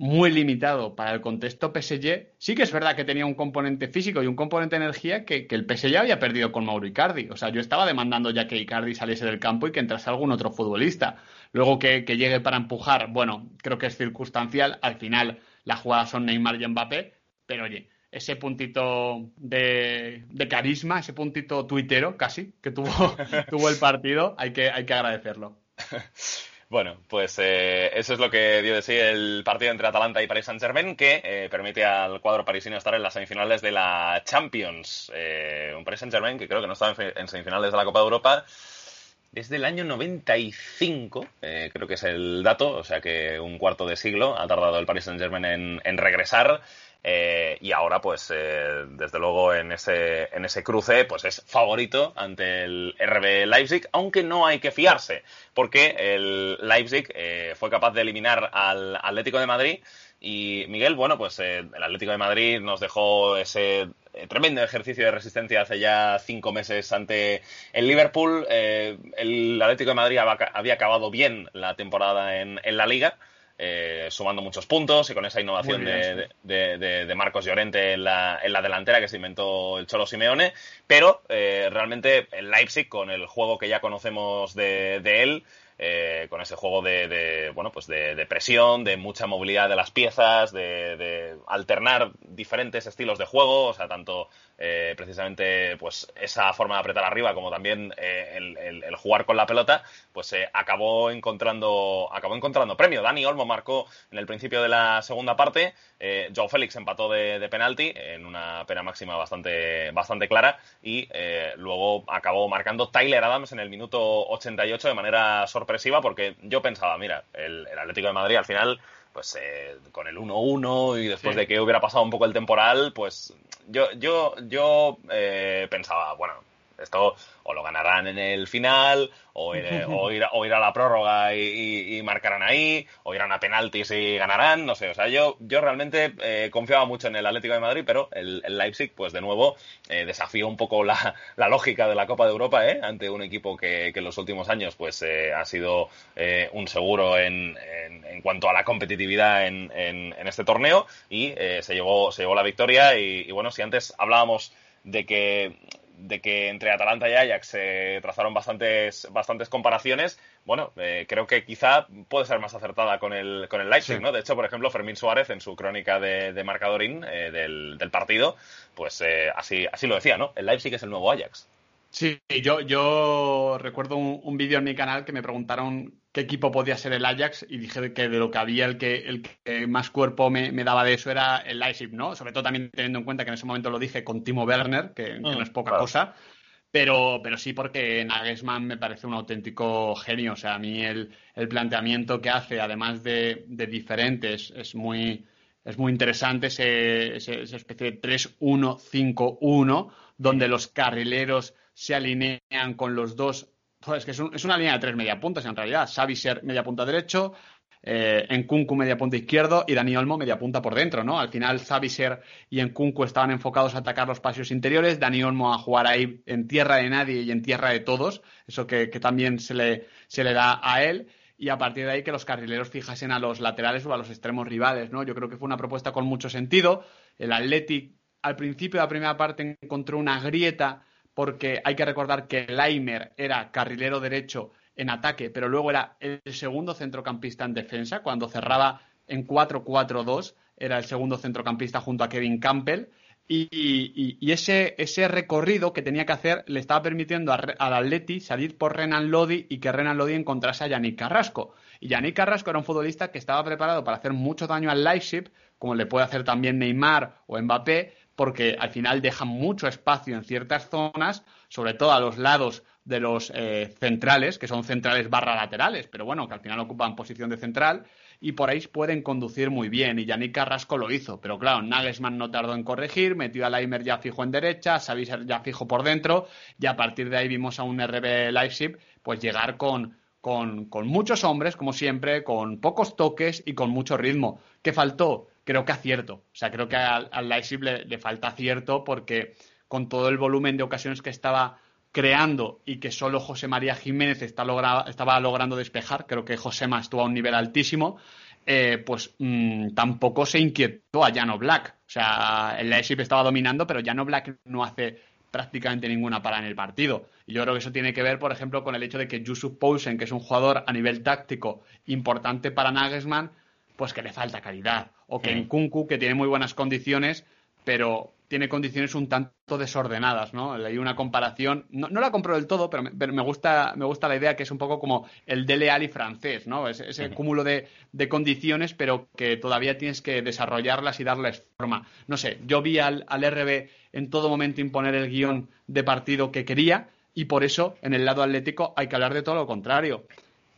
C: muy limitado para el contexto PSG, sí que es verdad que tenía un componente físico y un componente de energía que, el PSG había perdido con Mauro Icardi. O sea, yo estaba demandando ya que Icardi saliese del campo y que entrase algún otro futbolista. Luego que, llegue para empujar, bueno, creo que es circunstancial. Al final las jugadas son Neymar y Mbappé, pero oye, ese puntito de, carisma, ese puntito tuitero casi que tuvo, tuvo el partido, hay que, hay que agradecerlo.
B: Bueno, pues eh, eso es lo que dio de sí el partido entre Atalanta y Paris Saint-Germain, que eh, permite al cuadro parisino estar en las semifinales de la Champions. Eh, un Paris Saint-Germain que creo que no estaba en, semifinales de la Copa de Europa desde el año 95, creo que es el dato, o sea que un cuarto de siglo ha tardado el Paris Saint-Germain en regresar. Eh, y ahora, pues, eh, desde luego, en ese, en ese cruce, pues es favorito ante el RB Leipzig, aunque no hay que fiarse, porque el Leipzig eh, fue capaz de eliminar al Atlético de Madrid. Y Miguel, bueno, pues el Atlético de Madrid nos dejó ese tremendo ejercicio de resistencia hace ya cinco meses ante el Liverpool. el Atlético de Madrid había acabado bien la temporada en la liga eh, sumando muchos puntos y con esa innovación de, Marcos Llorente en la, en la, delantera que se inventó el Cholo Simeone, pero eh, realmente el Leipzig, con el juego que ya conocemos de, él, eh, con ese juego de, bueno pues de, presión, de mucha movilidad de las piezas, de, alternar diferentes estilos de juego, o sea, tanto eh, precisamente pues esa forma de apretar arriba como también eh, el, jugar con la pelota, pues acabó encontrando acabó encontrando premio. Dani Olmo marcó en el principio de la segunda parte, Joe Félix empató de, penalti en una pena máxima bastante bastante clara y luego acabó marcando Tyler Adams en el minuto 88 de manera sorpresiva porque yo pensaba, mira, el, Atlético de Madrid al final, pues eh, con el 1-1 y después de que hubiera pasado un poco el temporal, pues yo, yo, yo eh, pensaba, bueno, esto o lo ganarán en el final, o, o, ir, o ir, a la prórroga y, marcarán ahí, o irán a penaltis y ganarán, no sé. O sea, yo, yo realmente eh, confiaba mucho en el Atlético de Madrid, pero el, Leipzig, pues de nuevo, eh, desafió un poco la, lógica de la Copa de Europa, ¿eh? ante un equipo que, en los últimos años pues eh, ha sido un seguro en, en, cuanto a la competitividad en, en este torneo y se, llevó, se llevó la victoria. Y, y bueno, si antes hablábamos de que de que entre Atalanta y Ajax se trazaron bastantes, bastantes comparaciones, bueno, eh, creo que quizá puede ser más acertada con el, con el Leipzig, ¿no? De hecho, por ejemplo, Fermín Suárez en su crónica de, de marcadorín eh, del, del, partido, pues eh, así, así lo decía, ¿no? El Leipzig es el nuevo Ajax.
C: Sí, yo, yo recuerdo un, vídeo en mi canal que me preguntaron qué equipo podía ser el Ajax y dije que de lo que había el que, el que más cuerpo me, daba de eso era el Leipzig, ¿no? Sobre todo también teniendo en cuenta que en ese momento lo dije con Timo Werner, que, no mm, es poca cosa, pero, pero sí porque Nagelsmann me parece un auténtico genio, o sea, a mí el, planteamiento que hace, además de, de diferentes, es muy, es muy interesante ese, esa especie de 3-1-5-1, donde los carrileros se alinean con los dos. Pues que es, una línea de tres mediapuntas en realidad. Saviser media punta derecho, eh, Enkunku media punta izquierdo y Dani Olmo media punta por dentro, ¿no? Al final Saviser y Enkunku estaban enfocados a atacar los pasos interiores, Dani Olmo a jugar ahí en tierra de nadie y en tierra de todos, eso que, también se le, se le da a él y a partir de ahí que los carrileros fijasen a los laterales o a los extremos rivales, ¿no? Yo creo que fue una propuesta con mucho sentido. El Athletic al principio de la primera parte encontró una grieta porque hay que recordar que Laimer era carrilero derecho en ataque, pero luego era el segundo centrocampista en defensa, cuando cerraba en 4-4-2, era el segundo centrocampista junto a Kevin Campbell. Y, ese, ese, recorrido que tenía que hacer le estaba permitiendo al Atleti salir por Renan Lodi y que Renan Lodi encontrase a Yannick Carrasco. Y Yannick Carrasco era un futbolista que estaba preparado para hacer mucho daño al Leipzig, como le puede hacer también Neymar o Mbappé, porque al final dejan mucho espacio en ciertas zonas, sobre todo a los lados de los eh, centrales, que son centrales barra laterales, pero bueno, que al final ocupan posición de central, y por ahí pueden conducir muy bien. Y Yannick Carrasco lo hizo, pero claro, Nagelsmann no tardó en corregir, metió a Leimer ya fijo en derecha, Saviser ya fijo por dentro, y a partir de ahí vimos a un RB Leipzig pues llegar con, con, con muchos hombres, como siempre, con pocos toques y con mucho ritmo. ¿Qué faltó? Creo que acierto. O sea, creo que al, Leipzig le, falta acierto porque con todo el volumen de ocasiones que estaba creando y que solo José María Jiménez estaba logrando despejar, creo que Josema estuvo a un nivel altísimo, eh, pues mm, tampoco se inquietó a Jano Black. O sea, el Leipzig estaba dominando, pero Jano Black no hace prácticamente ninguna para en el partido. Y yo creo que eso tiene que ver, por ejemplo, con el hecho de que Yusuf Poulsen, que es un jugador a nivel táctico importante para Nagelsmann, pues que le falta calidad. O que en Kunku, que tiene muy buenas condiciones, pero tiene condiciones un tanto desordenadas, ¿no? Leí una comparación, no, la compro del todo, pero me, gusta, me gusta la idea que es un poco como el Dele Alli francés, ¿no? Es, ese cúmulo de, condiciones, pero que todavía tienes que desarrollarlas y darles forma. No sé, yo vi al, RB en todo momento imponer el guion de partido que quería y por eso en el lado atlético hay que hablar de todo lo contrario.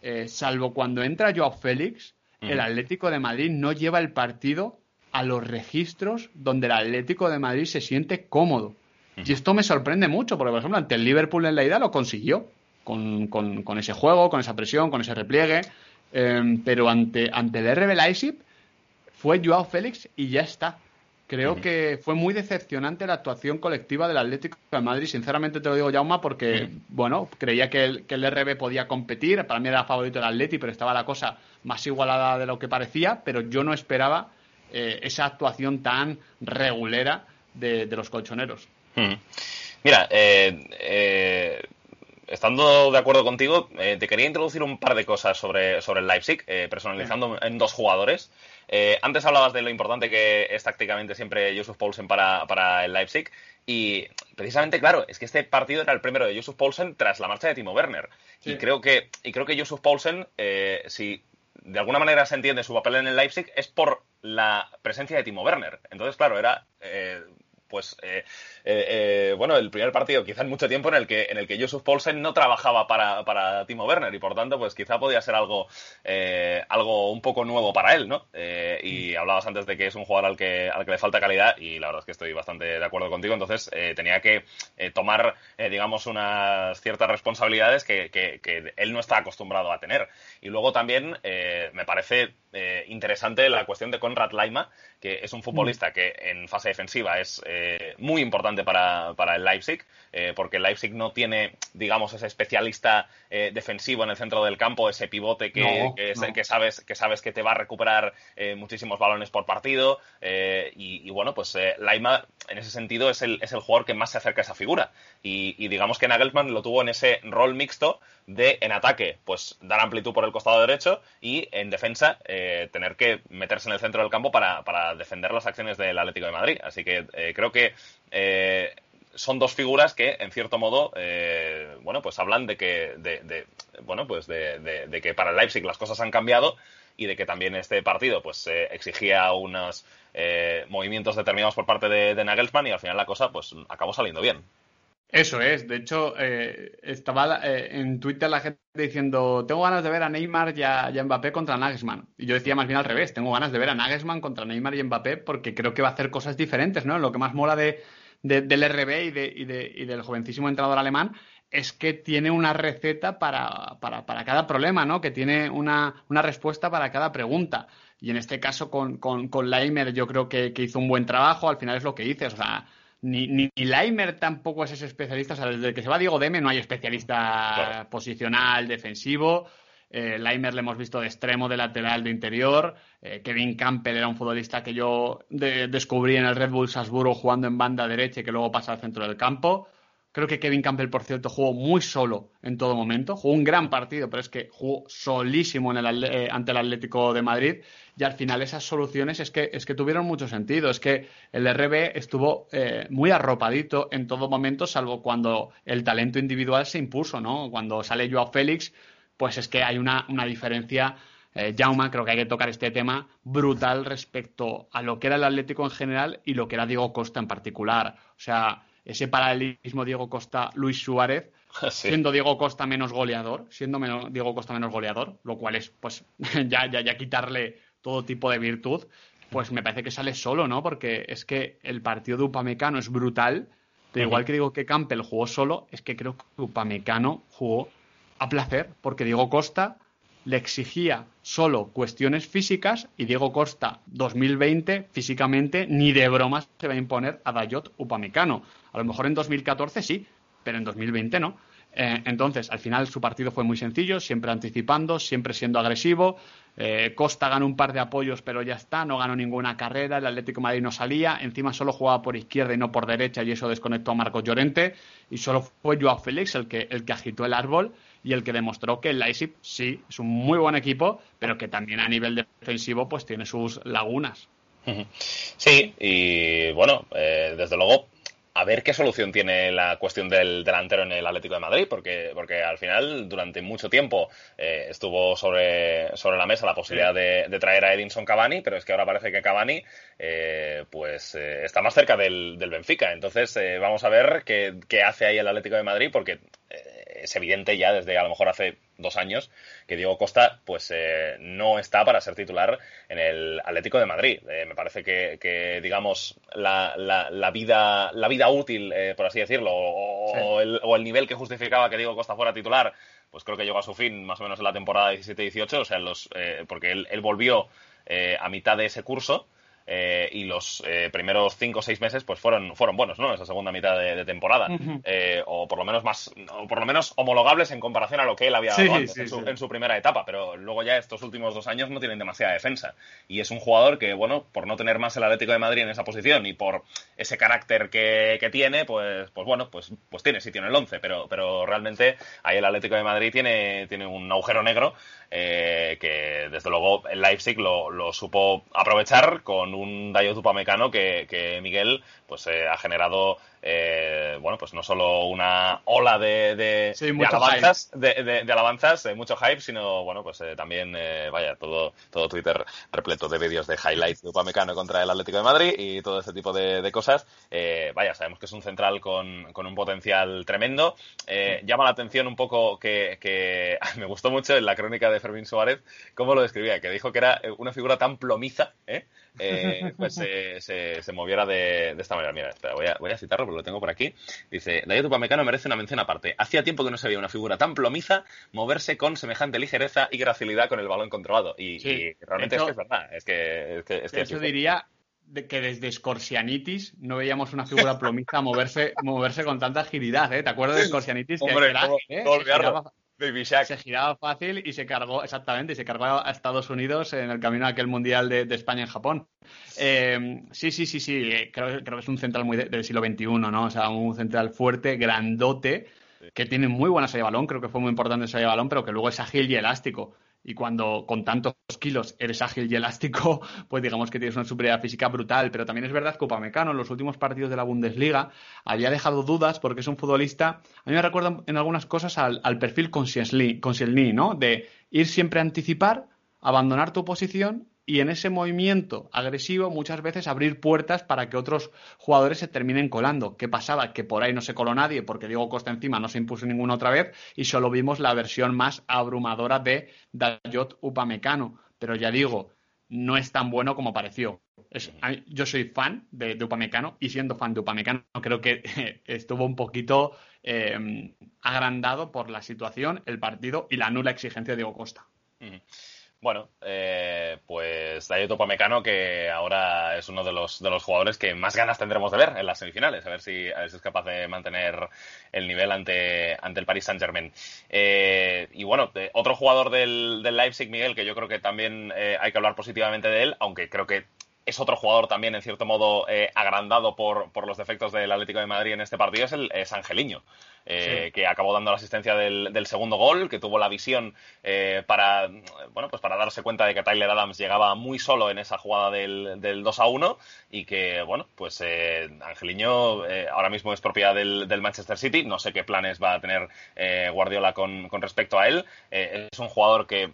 C: Eh, salvo cuando entra Joao Félix, el Atlético de Madrid no lleva el partido a los registros donde el Atlético de Madrid se siente cómodo. Y esto me sorprende mucho, porque por ejemplo ante el Liverpool en la ida lo consiguió, con, con, ese juego, con esa presión, con ese repliegue, em, pero ante, ante el RB Leipzig fue Joao Félix y ya está. Creo que fue muy decepcionante la actuación colectiva del Atlético de Madrid. Sinceramente te lo digo, Jauma, porque, bueno, creía que el, que el RB podía competir. Para mí era favorito el Atleti, pero estaba la cosa más igualada de lo que parecía. Pero yo no esperaba eh, esa actuación tan regulera de, los colchoneros.
B: Mira, eh, eh, estando de acuerdo contigo, te quería introducir un par de cosas sobre, sobre el Leipzig, personalizando en dos jugadores. Eh, antes hablabas de lo importante que es tácticamente siempre Yusuf Poulsen para, para, el Leipzig. Y precisamente, claro, es que este partido era el primero de Yusuf Poulsen tras la marcha de Timo Werner. Y creo que, y creo que Yusuf Poulsen, eh, si de alguna manera se entiende su papel en el Leipzig, es por la presencia de Timo Werner. Entonces, claro, era eh, pues eh, eh, eh, bueno, el primer partido quizá en mucho tiempo en el que en el que Joseph Paulsen no trabajaba para, para Timo Werner y por tanto pues quizá podía ser algo algo un poco nuevo para él, ¿no? y hablabas antes de que es un jugador al que al que le falta calidad y la verdad es que estoy bastante de acuerdo contigo, entonces tenía que tomar digamos unas ciertas responsabilidades que, que, él no está acostumbrado a tener. Y luego también me parece interesante la cuestión de Conrad Laima que es un futbolista que en fase defensiva es eh, muy importante para, para el Leipzig, eh, porque el Leipzig no tiene, digamos, ese especialista eh, defensivo en el centro del campo, ese pivote que, que, sabes, que sabes que te va a recuperar muchísimos balones por partido. Y, bueno, pues Laima, en ese sentido, es el, es el jugador que más se acerca a esa figura. Y, y digamos que Nagelsmann lo tuvo en ese rol mixto de, en ataque, pues dar amplitud por el costado derecho y en defensa tener que meterse en el centro del campo para, para defender las acciones del Atlético de Madrid. Así que eh, creo que eh, son dos figuras que, en cierto modo, eh, bueno, pues hablan de que, de, bueno, pues de, que para el Leipzig las cosas han cambiado y de que también este partido, pues, exigía unos movimientos determinados por parte de, Nagelsmann y al final la cosa, pues, acabó saliendo bien.
C: Eso es, de hecho, eh, estaba eh, en Twitter la gente diciendo, tengo ganas de ver a Neymar y a, Mbappé contra Nagelsmann. Y yo decía más bien al revés, tengo ganas de ver a Nagelsmann contra Neymar y Mbappé porque creo que va a hacer cosas diferentes, ¿no? Lo que más mola de, del RB y, de, y, del jovencísimo entrenador alemán es que tiene una receta para, para, para cada problema, ¿no? Que tiene una, una, respuesta para cada pregunta. Y en este caso con, con, con Leimer yo creo que, que hizo un buen trabajo, al final es lo que dices, o sea ni, ni, Leimer tampoco es ese especialista. O sea, desde que se va Diego Deme no hay especialista posicional, defensivo. Eh, Leimer le hemos visto de extremo, de lateral, de interior. Eh, Kevin Campbell era un futbolista que yo descubrí en el Red Bull Salzburgo jugando en banda derecha y que luego pasa al centro del campo. Creo que Kevin Campbell, por cierto, jugó muy solo en todo momento. Jugó un gran partido, pero es que jugó solísimo en el, eh, ante el Atlético de Madrid. Y al final esas soluciones es que, es que tuvieron mucho sentido. Es que el RB estuvo eh, muy arropadito en todo momento, salvo cuando el talento individual se impuso, ¿no? Cuando sale Joao Félix, pues es que hay una, una diferencia eh, Jauma, creo que hay que tocar este tema brutal respecto a lo que era el Atlético en general y lo que era Diego Costa en particular. O sea, ese paralelismo Diego Costa-Luis Suárez, siendo Diego Costa menos goleador, siendo Diego Costa menos goleador, lo cual es, pues, ya, ya, ya quitarle todo tipo de virtud, pues me parece que sale solo, ¿no? Porque es que el partido de Upamecano es brutal, pero igual que digo que Campbell jugó solo, es que creo que Upamecano jugó a placer, porque Diego Costa le exigía solo cuestiones físicas y Diego Costa 2020 físicamente ni de bromas se va a imponer a Dayot Upamecano. A lo mejor en 2014 sí, pero en 2020 no. Eh, entonces, al final su partido fue muy sencillo, siempre anticipando, siempre siendo agresivo. Eh, Costa ganó un par de apoyos, pero ya está, no ganó ninguna carrera. El Atlético Madrid no salía, encima solo jugaba por izquierda y no por derecha, y eso desconectó a Marcos Llorente. Y solo fue Joao Félix el que, el que agitó el árbol y el que demostró que el Leipzig sí es un muy buen equipo, pero que también a nivel defensivo pues tiene sus lagunas.
B: Sí, y bueno, eh, desde luego a ver qué solución tiene la cuestión del delantero en el Atlético de Madrid, porque, porque al final, durante mucho tiempo, eh, estuvo sobre, sobre la mesa la posibilidad de, traer a Edinson Cavani, pero es que ahora parece que Cavani eh, pues eh, está más cerca del, del Benfica. Entonces, vamos a ver qué, qué, hace ahí el Atlético de Madrid, porque es evidente ya desde a lo mejor hace dos años que Diego Costa pues eh, no está para ser titular en el Atlético de Madrid. Eh, me parece que, digamos, la, la, vida, la vida útil, eh, por así decirlo, o, el, nivel que justificaba que Diego Costa fuera titular, pues creo que llegó a su fin más o menos en la temporada 17-18, o sea, los, porque él, volvió a mitad de ese curso. Eh, y los eh, primeros cinco o seis meses pues fueron, fueron buenos, ¿no? Esa segunda mitad de, temporada. Eh, o por lo menos más, o por lo menos homologables en comparación a lo que él había dado antes en, su, primera etapa. Pero luego ya estos últimos dos años no tienen demasiada defensa. Y es un jugador que, bueno, por no tener más el Atlético de Madrid en esa posición y por ese carácter que, tiene, pues, pues bueno, pues, pues tiene sitio en el 11. Pero, pero realmente ahí el Atlético de Madrid tiene, tiene un agujero negro que desde luego el Leipzig lo, lo supo aprovechar con un Dayot Upamecano que, que Miguel pues eh, ha generado eh, bueno pues no solo una ola de, de, alabanzas de, alabanzas de mucho hype sino bueno pues eh, también vaya todo todo Twitter repleto de vídeos de highlights de Upamecano contra el Atlético de Madrid y todo este tipo de, cosas vaya sabemos que es un central con, con un potencial tremendo llama la atención un poco que, que me gustó mucho en la crónica de Fermín Suárez cómo lo describía que dijo que era una figura tan plomiza ¿eh? Eh, pues se, se, moviera de, esta manera. Mira, espera, voy a, voy a citarlo porque lo tengo por aquí. Dice, Dayo Tupamecano merece una mención aparte. Hacía tiempo que no se veía una figura tan plomiza moverse con semejante ligereza y gracilidad con el balón controlado. Y, realmente es que es verdad. Es que, es que, es
C: yo diría que desde Scorsianitis no veíamos una figura plomiza moverse, moverse con tanta agilidad, ¿eh? ¿Te acuerdas de Scorsianitis?
B: Hombre, que
C: se giraba fácil y se cargó, exactamente, y se cargó a Estados Unidos en el camino a aquel mundial de, España en Japón. Eh, sí, sí, sí, sí, creo, creo, que es un central muy del siglo XXI, ¿no? O sea, un central fuerte, grandote, que tiene muy buena salida de balón, creo que fue muy importante salida de balón, pero que luego es ágil y elástico y cuando con tantos kilos eres ágil y elástico, pues digamos que tienes una superioridad física brutal. Pero también es verdad que Upamecano en los últimos partidos de la Bundesliga había dejado dudas porque es un futbolista, a mí me recuerda en algunas cosas al, al perfil Koscielny, ¿no? De ir siempre a anticipar, abandonar tu posición y en ese movimiento agresivo muchas veces abrir puertas para que otros jugadores se terminen colando. ¿Qué pasaba? Que por ahí no se coló nadie porque Diego Costa encima no se impuso ninguna otra vez y solo vimos la versión más abrumadora de Dayot Upamecano. Pero ya digo, no es tan bueno como pareció. yo soy fan de, Upamecano y siendo fan de Upamecano creo que estuvo un poquito eh, agrandado por la situación, el partido y la nula exigencia de Diego Costa.
B: Bueno, eh, pues Dayo Topamecano, que ahora es uno de los, de los jugadores que más ganas tendremos de ver en las semifinales, a ver si, es capaz de mantener el nivel ante, ante el Paris Saint-Germain. Eh, y bueno, otro jugador del, del, Leipzig, Miguel, que yo creo que también eh, hay que hablar positivamente de él, aunque creo que es otro jugador también, en cierto modo, eh, agrandado por, por, los defectos del Atlético de Madrid en este partido, es el es Angeliño. Eh, que acabó dando la asistencia del, segundo gol, que tuvo la visión eh, para, bueno, pues para darse cuenta de que Tyler Adams llegaba muy solo en esa jugada del, del 2 a 1 y que, bueno, pues eh, Angeliño ahora mismo es propiedad del, Manchester City. No sé qué planes va a tener Guardiola con, respecto a él. es un jugador que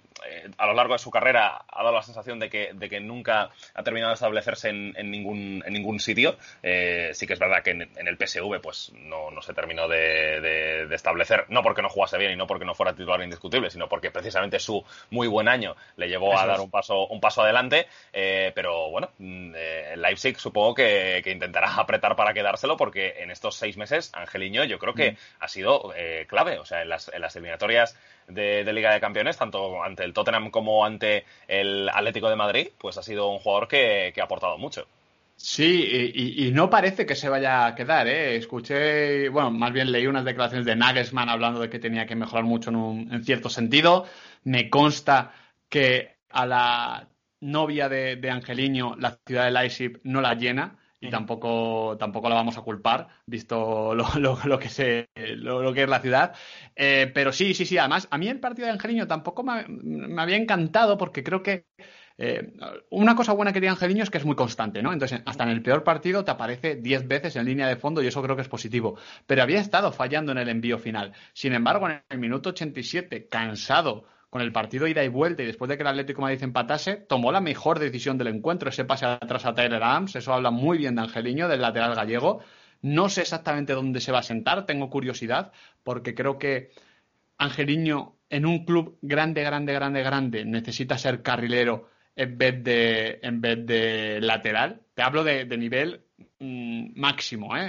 B: a lo largo de su carrera ha dado la sensación de que, de que nunca ha terminado establecerse en, ningún, en ningún sitio. sí que es verdad que en, en el PSV pues no, no se terminó de de, establecer, no porque no jugase bien y no porque no fuera titular indiscutible, sino porque precisamente su muy buen año le llevó a dar un paso, un paso adelante. Eh, pero bueno, mm, eh, Leipzig supongo que, intentará apretar para quedárselo porque en estos seis meses, Angeliño, yo creo que mm. ha sido eh, clave. O sea, en las, en las eliminatorias de, Liga de Campeones, tanto ante el Tottenham como ante el Atlético de Madrid, pues ha sido un jugador que ha aportado mucho.
C: Sí, y, no parece que se vaya a quedar, ¿eh? Escuché, bueno, más bien leí unas declaraciones de Nagelsmann hablando de que tenía que mejorar mucho en, cierto sentido. Me consta que a la novia de, de la ciudad de Leipzig no la llena y tampoco, tampoco la vamos a culpar, visto lo, lo, que, se, lo, que es la ciudad. Eh, pero sí, sí, sí, además, a mí el partido de Angeliño tampoco me había encantado porque creo que eh, una cosa buena que tiene Angeliño es que es muy constante, ¿no? Entonces, hasta en el peor partido te aparece 10 veces en línea de fondo y eso creo que es positivo. Pero había estado fallando en el envío final. Sin embargo, en el minuto 87, cansado con el partido ida y vuelta y después de que el Atlético Madrid empatase, tomó la mejor decisión del encuentro, ese pase atrás a Tyler Adams, eso habla muy bien de Angeliño, del lateral gallego. No sé exactamente dónde se va a sentar, tengo curiosidad, porque creo que Angeliño en un club grande, grande, grande, grande necesita ser carrilero en vez de, en vez de lateral. Te hablo de, nivel mm, máximo, ¿eh?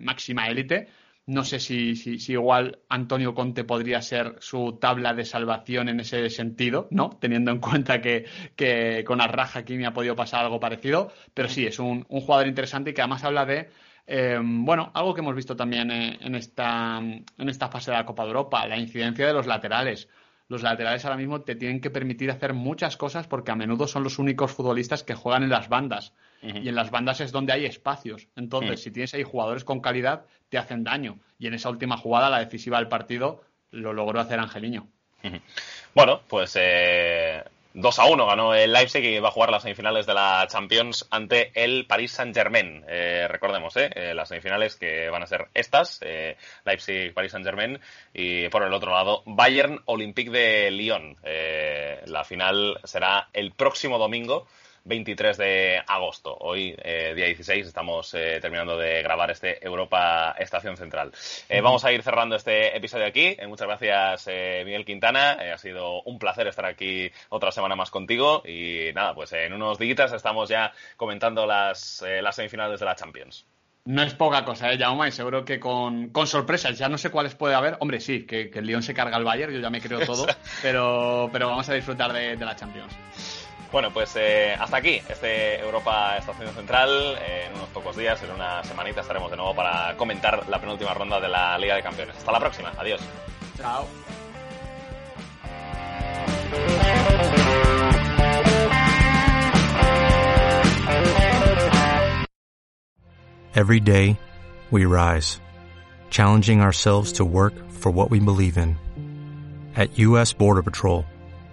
C: máxima élite. No sé si, si, igual Antonio Conte podría ser su tabla de salvación en ese sentido, ¿no? Teniendo en cuenta que, que con Arraja aquí me ha podido pasar algo parecido. Pero sí, es un, un jugador interesante y que además habla de eh, bueno, algo que hemos visto también eh, en, esta, en esta fase de la Copa de Europa, la incidencia de los laterales. Los laterales ahora mismo te tienen que permitir hacer muchas cosas porque a menudo son los únicos futbolistas que juegan en las bandas. Y en las bandas es donde hay espacios. Entonces, si tienes ahí jugadores con calidad, te hacen daño. Y en esa última jugada, la decisiva del partido, lo logró hacer Angeliño.
B: Bueno, pues eh, 2 a 1 ganó el Leipzig y va a jugar las semifinales de la Champions ante el Paris Saint-Germain. Eh, recordemos, eh, eh, las semifinales que van a ser estas, eh, Leipzig-Paris Saint-Germain y por el otro lado Bayern Olympique de Lyon. la final será el próximo domingo 23 de agosto. Hoy, eh, día 16, estamos eh, terminando de grabar este Europa Estación Central. Eh, vamos a ir cerrando este episodio aquí. muchas gracias, Miguel Quintana. ha sido un placer estar aquí otra semana más contigo. Y nada, pues en unos días estamos ya comentando las, las semifinales de la Champions.
C: No es poca cosa, ¿eh, Jaume? Y seguro que con, sorpresas, ya no sé cuáles puede haber. Hombre, sí, que, el Lyon se carga al Bayern, yo ya me creo todo, pero, pero vamos a disfrutar de, de la Champions.
B: Bueno, pues eh, hasta aquí este Europa Estación Central. en unos pocos días, en una semanita, estaremos de nuevo para comentar la penúltima ronda de la Liga de Campeones. Hasta la próxima. Adiós.
C: Chao.
D: Every day, we rise, challenging ourselves to work for what we believe in. At U.S. Border Patrol,